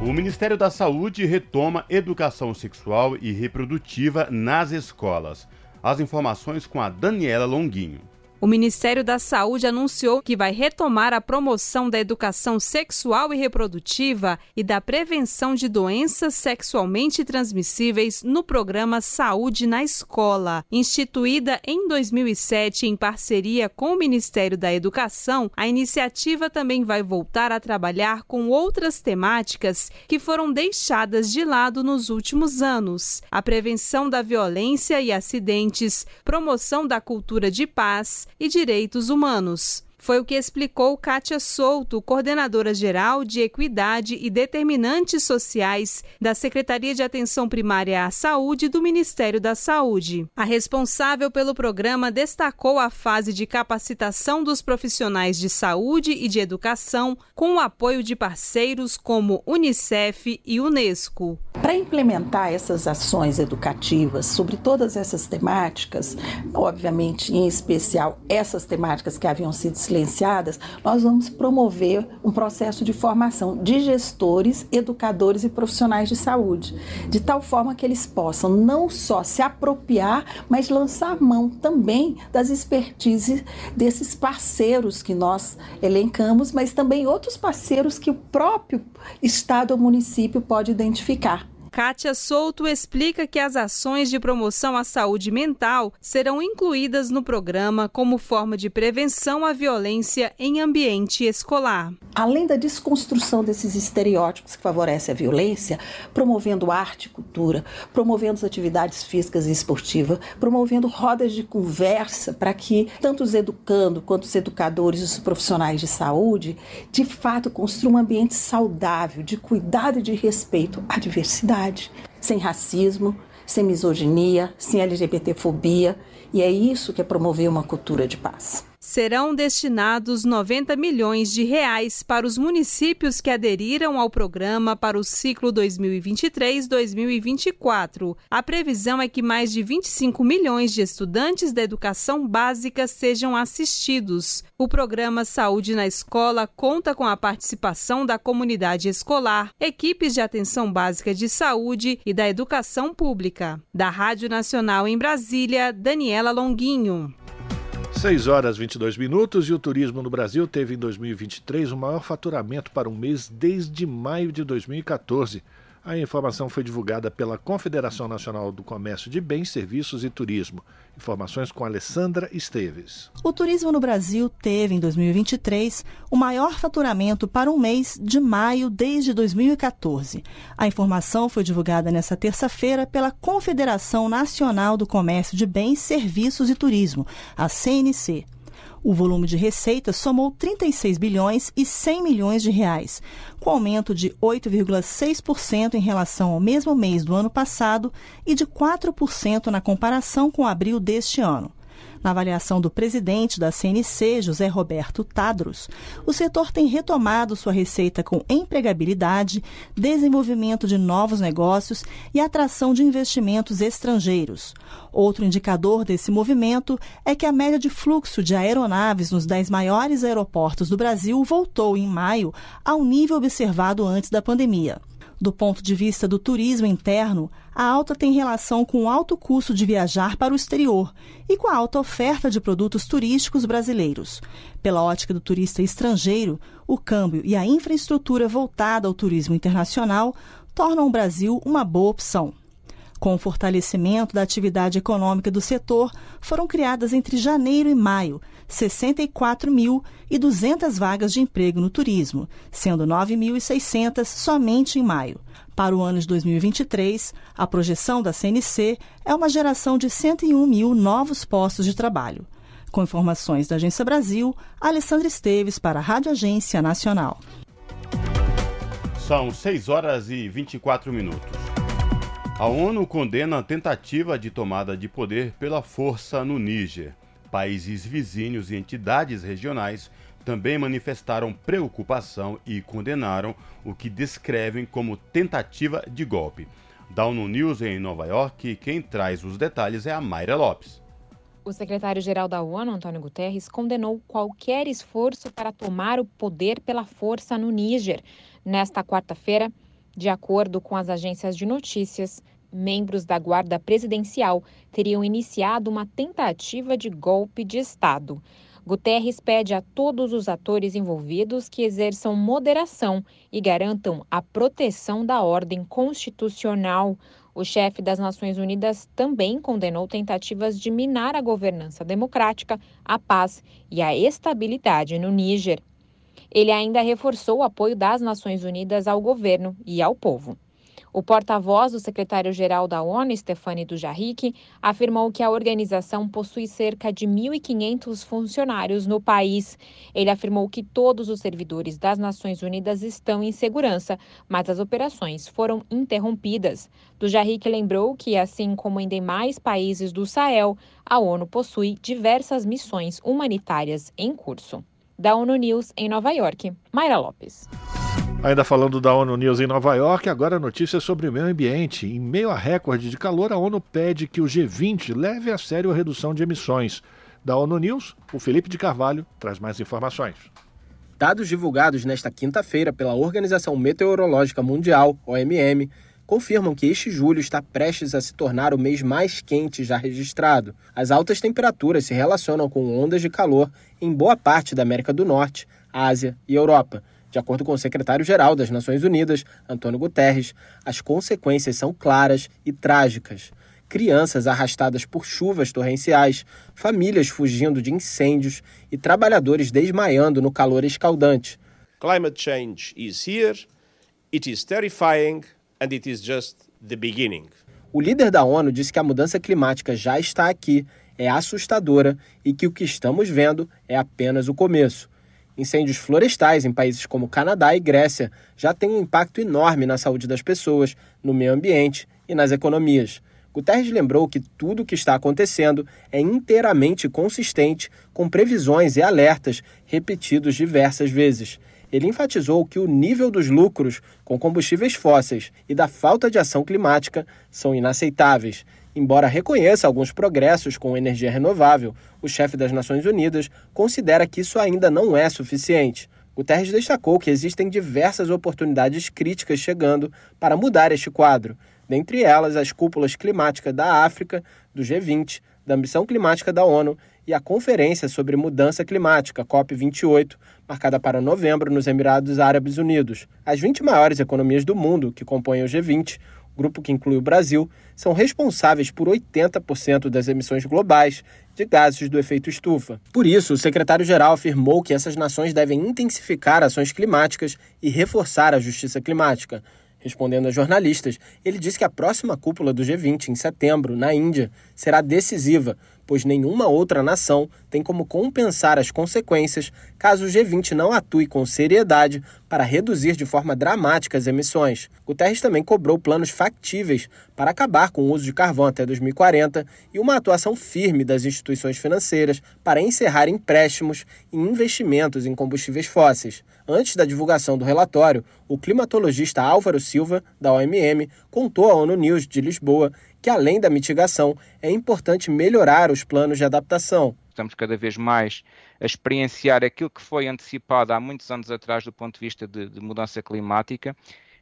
O Ministério da Saúde retoma educação sexual e reprodutiva nas escolas. As informações com a Daniela Longuinho. O Ministério da Saúde anunciou que vai retomar a promoção da educação sexual e reprodutiva e da prevenção de doenças sexualmente transmissíveis no programa Saúde na Escola. Instituída em 2007 em parceria com o Ministério da Educação, a iniciativa também vai voltar a trabalhar com outras temáticas que foram deixadas de lado nos últimos anos: a prevenção da violência e acidentes, promoção da cultura de paz e direitos humanos. Foi o que explicou Kátia Souto, coordenadora geral de Equidade e Determinantes Sociais da Secretaria de Atenção Primária à Saúde do Ministério da Saúde. A responsável pelo programa destacou a fase de capacitação dos profissionais de saúde e de educação com o apoio de parceiros como Unicef e Unesco. Para implementar essas ações educativas sobre todas essas temáticas, obviamente, em especial essas temáticas que haviam sido silenciadas, nós vamos promover um processo de formação de gestores, educadores e profissionais de saúde, de tal forma que eles possam não só se apropriar, mas lançar mão também das expertises desses parceiros que nós elencamos, mas também outros parceiros que o próprio Estado ou município pode identificar. Kátia Souto explica que as ações de promoção à saúde mental serão incluídas no programa como forma de prevenção à violência em ambiente escolar. Além da desconstrução desses estereótipos que favorecem a violência, promovendo arte e cultura, promovendo as atividades físicas e esportivas, promovendo rodas de conversa para que tanto os educando quanto os educadores e os profissionais de saúde, de fato, construam um ambiente saudável, de cuidado e de respeito à diversidade sem racismo, sem misoginia, sem LGBTfobia, e é isso que é promover uma cultura de paz serão destinados 90 milhões de reais para os municípios que aderiram ao programa para o ciclo 2023-2024. A previsão é que mais de 25 milhões de estudantes da educação básica sejam assistidos. O programa Saúde na Escola conta com a participação da comunidade escolar, equipes de atenção básica de saúde e da educação pública. Da Rádio Nacional em Brasília, Daniela Longuinho. 6 horas 22 minutos e o turismo no Brasil teve em 2023 o maior faturamento para um mês desde maio de 2014. A informação foi divulgada pela Confederação Nacional do Comércio de Bens, Serviços e Turismo. Informações com Alessandra Esteves. O turismo no Brasil teve, em 2023, o maior faturamento para um mês de maio desde 2014. A informação foi divulgada nesta terça-feira pela Confederação Nacional do Comércio de Bens, Serviços e Turismo, a CNC. O volume de receita somou 36 bilhões e 100 milhões de reais, com aumento de 8,6% em relação ao mesmo mês do ano passado e de 4% na comparação com abril deste ano. Na avaliação do presidente da CNC, José Roberto Tadros, o setor tem retomado sua receita com empregabilidade, desenvolvimento de novos negócios e atração de investimentos estrangeiros. Outro indicador desse movimento é que a média de fluxo de aeronaves nos dez maiores aeroportos do Brasil voltou em maio ao nível observado antes da pandemia. Do ponto de vista do turismo interno, a alta tem relação com o alto custo de viajar para o exterior e com a alta oferta de produtos turísticos brasileiros. Pela ótica do turista estrangeiro, o câmbio e a infraestrutura voltada ao turismo internacional tornam o Brasil uma boa opção. Com o fortalecimento da atividade econômica do setor, foram criadas entre janeiro e maio 64.200 vagas de emprego no turismo, sendo 9.600 somente em maio. Para o ano de 2023, a projeção da CNC é uma geração de 101 mil novos postos de trabalho. Com informações da Agência Brasil, Alessandra Esteves para a Rádio Agência Nacional. São 6 horas e 24 minutos. A ONU condena a tentativa de tomada de poder pela força no Níger. Países vizinhos e entidades regionais também manifestaram preocupação e condenaram o que descrevem como tentativa de golpe. Da ONU News em Nova York, quem traz os detalhes é a Mayra Lopes. O secretário-geral da ONU, Antônio Guterres, condenou qualquer esforço para tomar o poder pela força no Níger. Nesta quarta-feira, de acordo com as agências de notícias, membros da Guarda Presidencial teriam iniciado uma tentativa de golpe de Estado. Guterres pede a todos os atores envolvidos que exerçam moderação e garantam a proteção da ordem constitucional. O chefe das Nações Unidas também condenou tentativas de minar a governança democrática, a paz e a estabilidade no Níger. Ele ainda reforçou o apoio das Nações Unidas ao governo e ao povo. O porta-voz do secretário-geral da ONU, Stefani Dujarric, afirmou que a organização possui cerca de 1.500 funcionários no país. Ele afirmou que todos os servidores das Nações Unidas estão em segurança, mas as operações foram interrompidas. Dujarric lembrou que, assim como em demais países do Sahel, a ONU possui diversas missões humanitárias em curso. Da ONU News em Nova York, Mayra Lopes. Ainda falando da ONU News em Nova York, agora notícias sobre o meio ambiente. Em meio a recorde de calor, a ONU pede que o G20 leve a sério a redução de emissões. Da ONU News, o Felipe de Carvalho traz mais informações. Dados divulgados nesta quinta-feira pela Organização Meteorológica Mundial, OMM, confirmam que este julho está prestes a se tornar o mês mais quente já registrado. As altas temperaturas se relacionam com ondas de calor em boa parte da América do Norte, Ásia e Europa de acordo com o secretário-geral das Nações Unidas, Antônio Guterres, as consequências são claras e trágicas. Crianças arrastadas por chuvas torrenciais, famílias fugindo de incêndios e trabalhadores desmaiando no calor escaldante. Climate change is here, it is terrifying and it is just the beginning. O líder da ONU disse que a mudança climática já está aqui, é assustadora e que o que estamos vendo é apenas o começo. Incêndios florestais em países como Canadá e Grécia já têm um impacto enorme na saúde das pessoas, no meio ambiente e nas economias. Guterres lembrou que tudo o que está acontecendo é inteiramente consistente com previsões e alertas repetidos diversas vezes. Ele enfatizou que o nível dos lucros com combustíveis fósseis e da falta de ação climática são inaceitáveis Embora reconheça alguns progressos com energia renovável, o chefe das Nações Unidas considera que isso ainda não é suficiente. Guterres destacou que existem diversas oportunidades críticas chegando para mudar este quadro, dentre elas as cúpulas climáticas da África, do G20, da Ambição Climática da ONU e a Conferência sobre Mudança Climática, COP28, marcada para novembro nos Emirados Árabes Unidos. As 20 maiores economias do mundo que compõem o G20 grupo que inclui o Brasil, são responsáveis por 80% das emissões globais de gases do efeito estufa. Por isso, o secretário-geral afirmou que essas nações devem intensificar ações climáticas e reforçar a justiça climática. Respondendo a jornalistas, ele disse que a próxima cúpula do G20, em setembro, na Índia, será decisiva, pois nenhuma outra nação tem como compensar as consequências caso o G20 não atue com seriedade para reduzir de forma dramática as emissões. Guterres também cobrou planos factíveis para acabar com o uso de carvão até 2040 e uma atuação firme das instituições financeiras para encerrar empréstimos e investimentos em combustíveis fósseis. Antes da divulgação do relatório, o climatologista Álvaro Silva, da OMM, contou à ONU News de Lisboa que, além da mitigação, é importante melhorar os planos de adaptação. Estamos cada vez mais a experienciar aquilo que foi antecipado há muitos anos atrás do ponto de vista de, de mudança climática.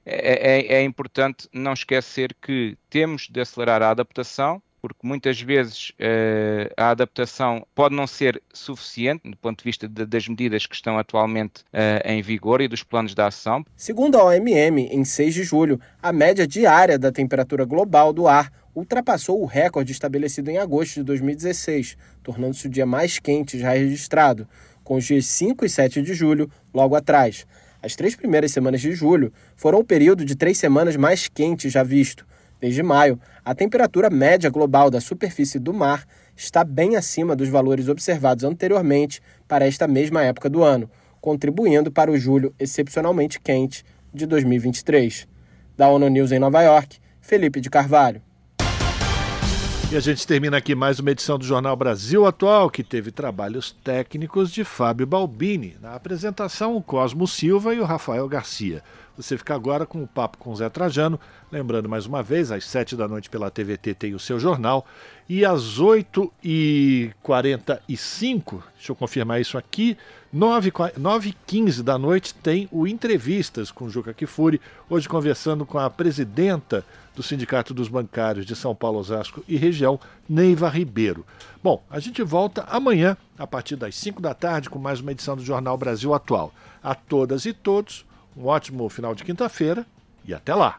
é, é, é importante não esquecer que temos de acelerar a adaptação, porque muitas vezes uh, a adaptação pode não ser suficiente do ponto de vista de, das medidas que estão atualmente uh, em vigor e dos planos de ação. Segundo a OMM, em 6 de julho, a média diária da temperatura global do ar ultrapassou o recorde estabelecido em agosto de 2016, tornando-se o dia mais quente já registrado, com os dias 5 e 7 de julho logo atrás. As três primeiras semanas de julho foram o período de três semanas mais quentes já visto. Desde maio, a temperatura média global da superfície do mar está bem acima dos valores observados anteriormente para esta mesma época do ano, contribuindo para o julho excepcionalmente quente de 2023. Da ONU News em Nova York, Felipe de Carvalho. E a gente termina aqui mais uma edição do Jornal Brasil Atual, que teve trabalhos técnicos de Fábio Balbini. Na apresentação, o Cosmo Silva e o Rafael Garcia. Você fica agora com o papo com o Zé Trajano. Lembrando mais uma vez, às 7 da noite pela TVT tem o seu jornal. E às 8h45, deixa eu confirmar isso aqui, 9h15 da noite tem o Entrevistas com Juca Kifuri. Hoje conversando com a presidenta do Sindicato dos Bancários de São Paulo, Osasco e região, Neiva Ribeiro. Bom, a gente volta amanhã, a partir das 5 da tarde, com mais uma edição do Jornal Brasil Atual. A todas e todos, um ótimo final de quinta-feira e até lá!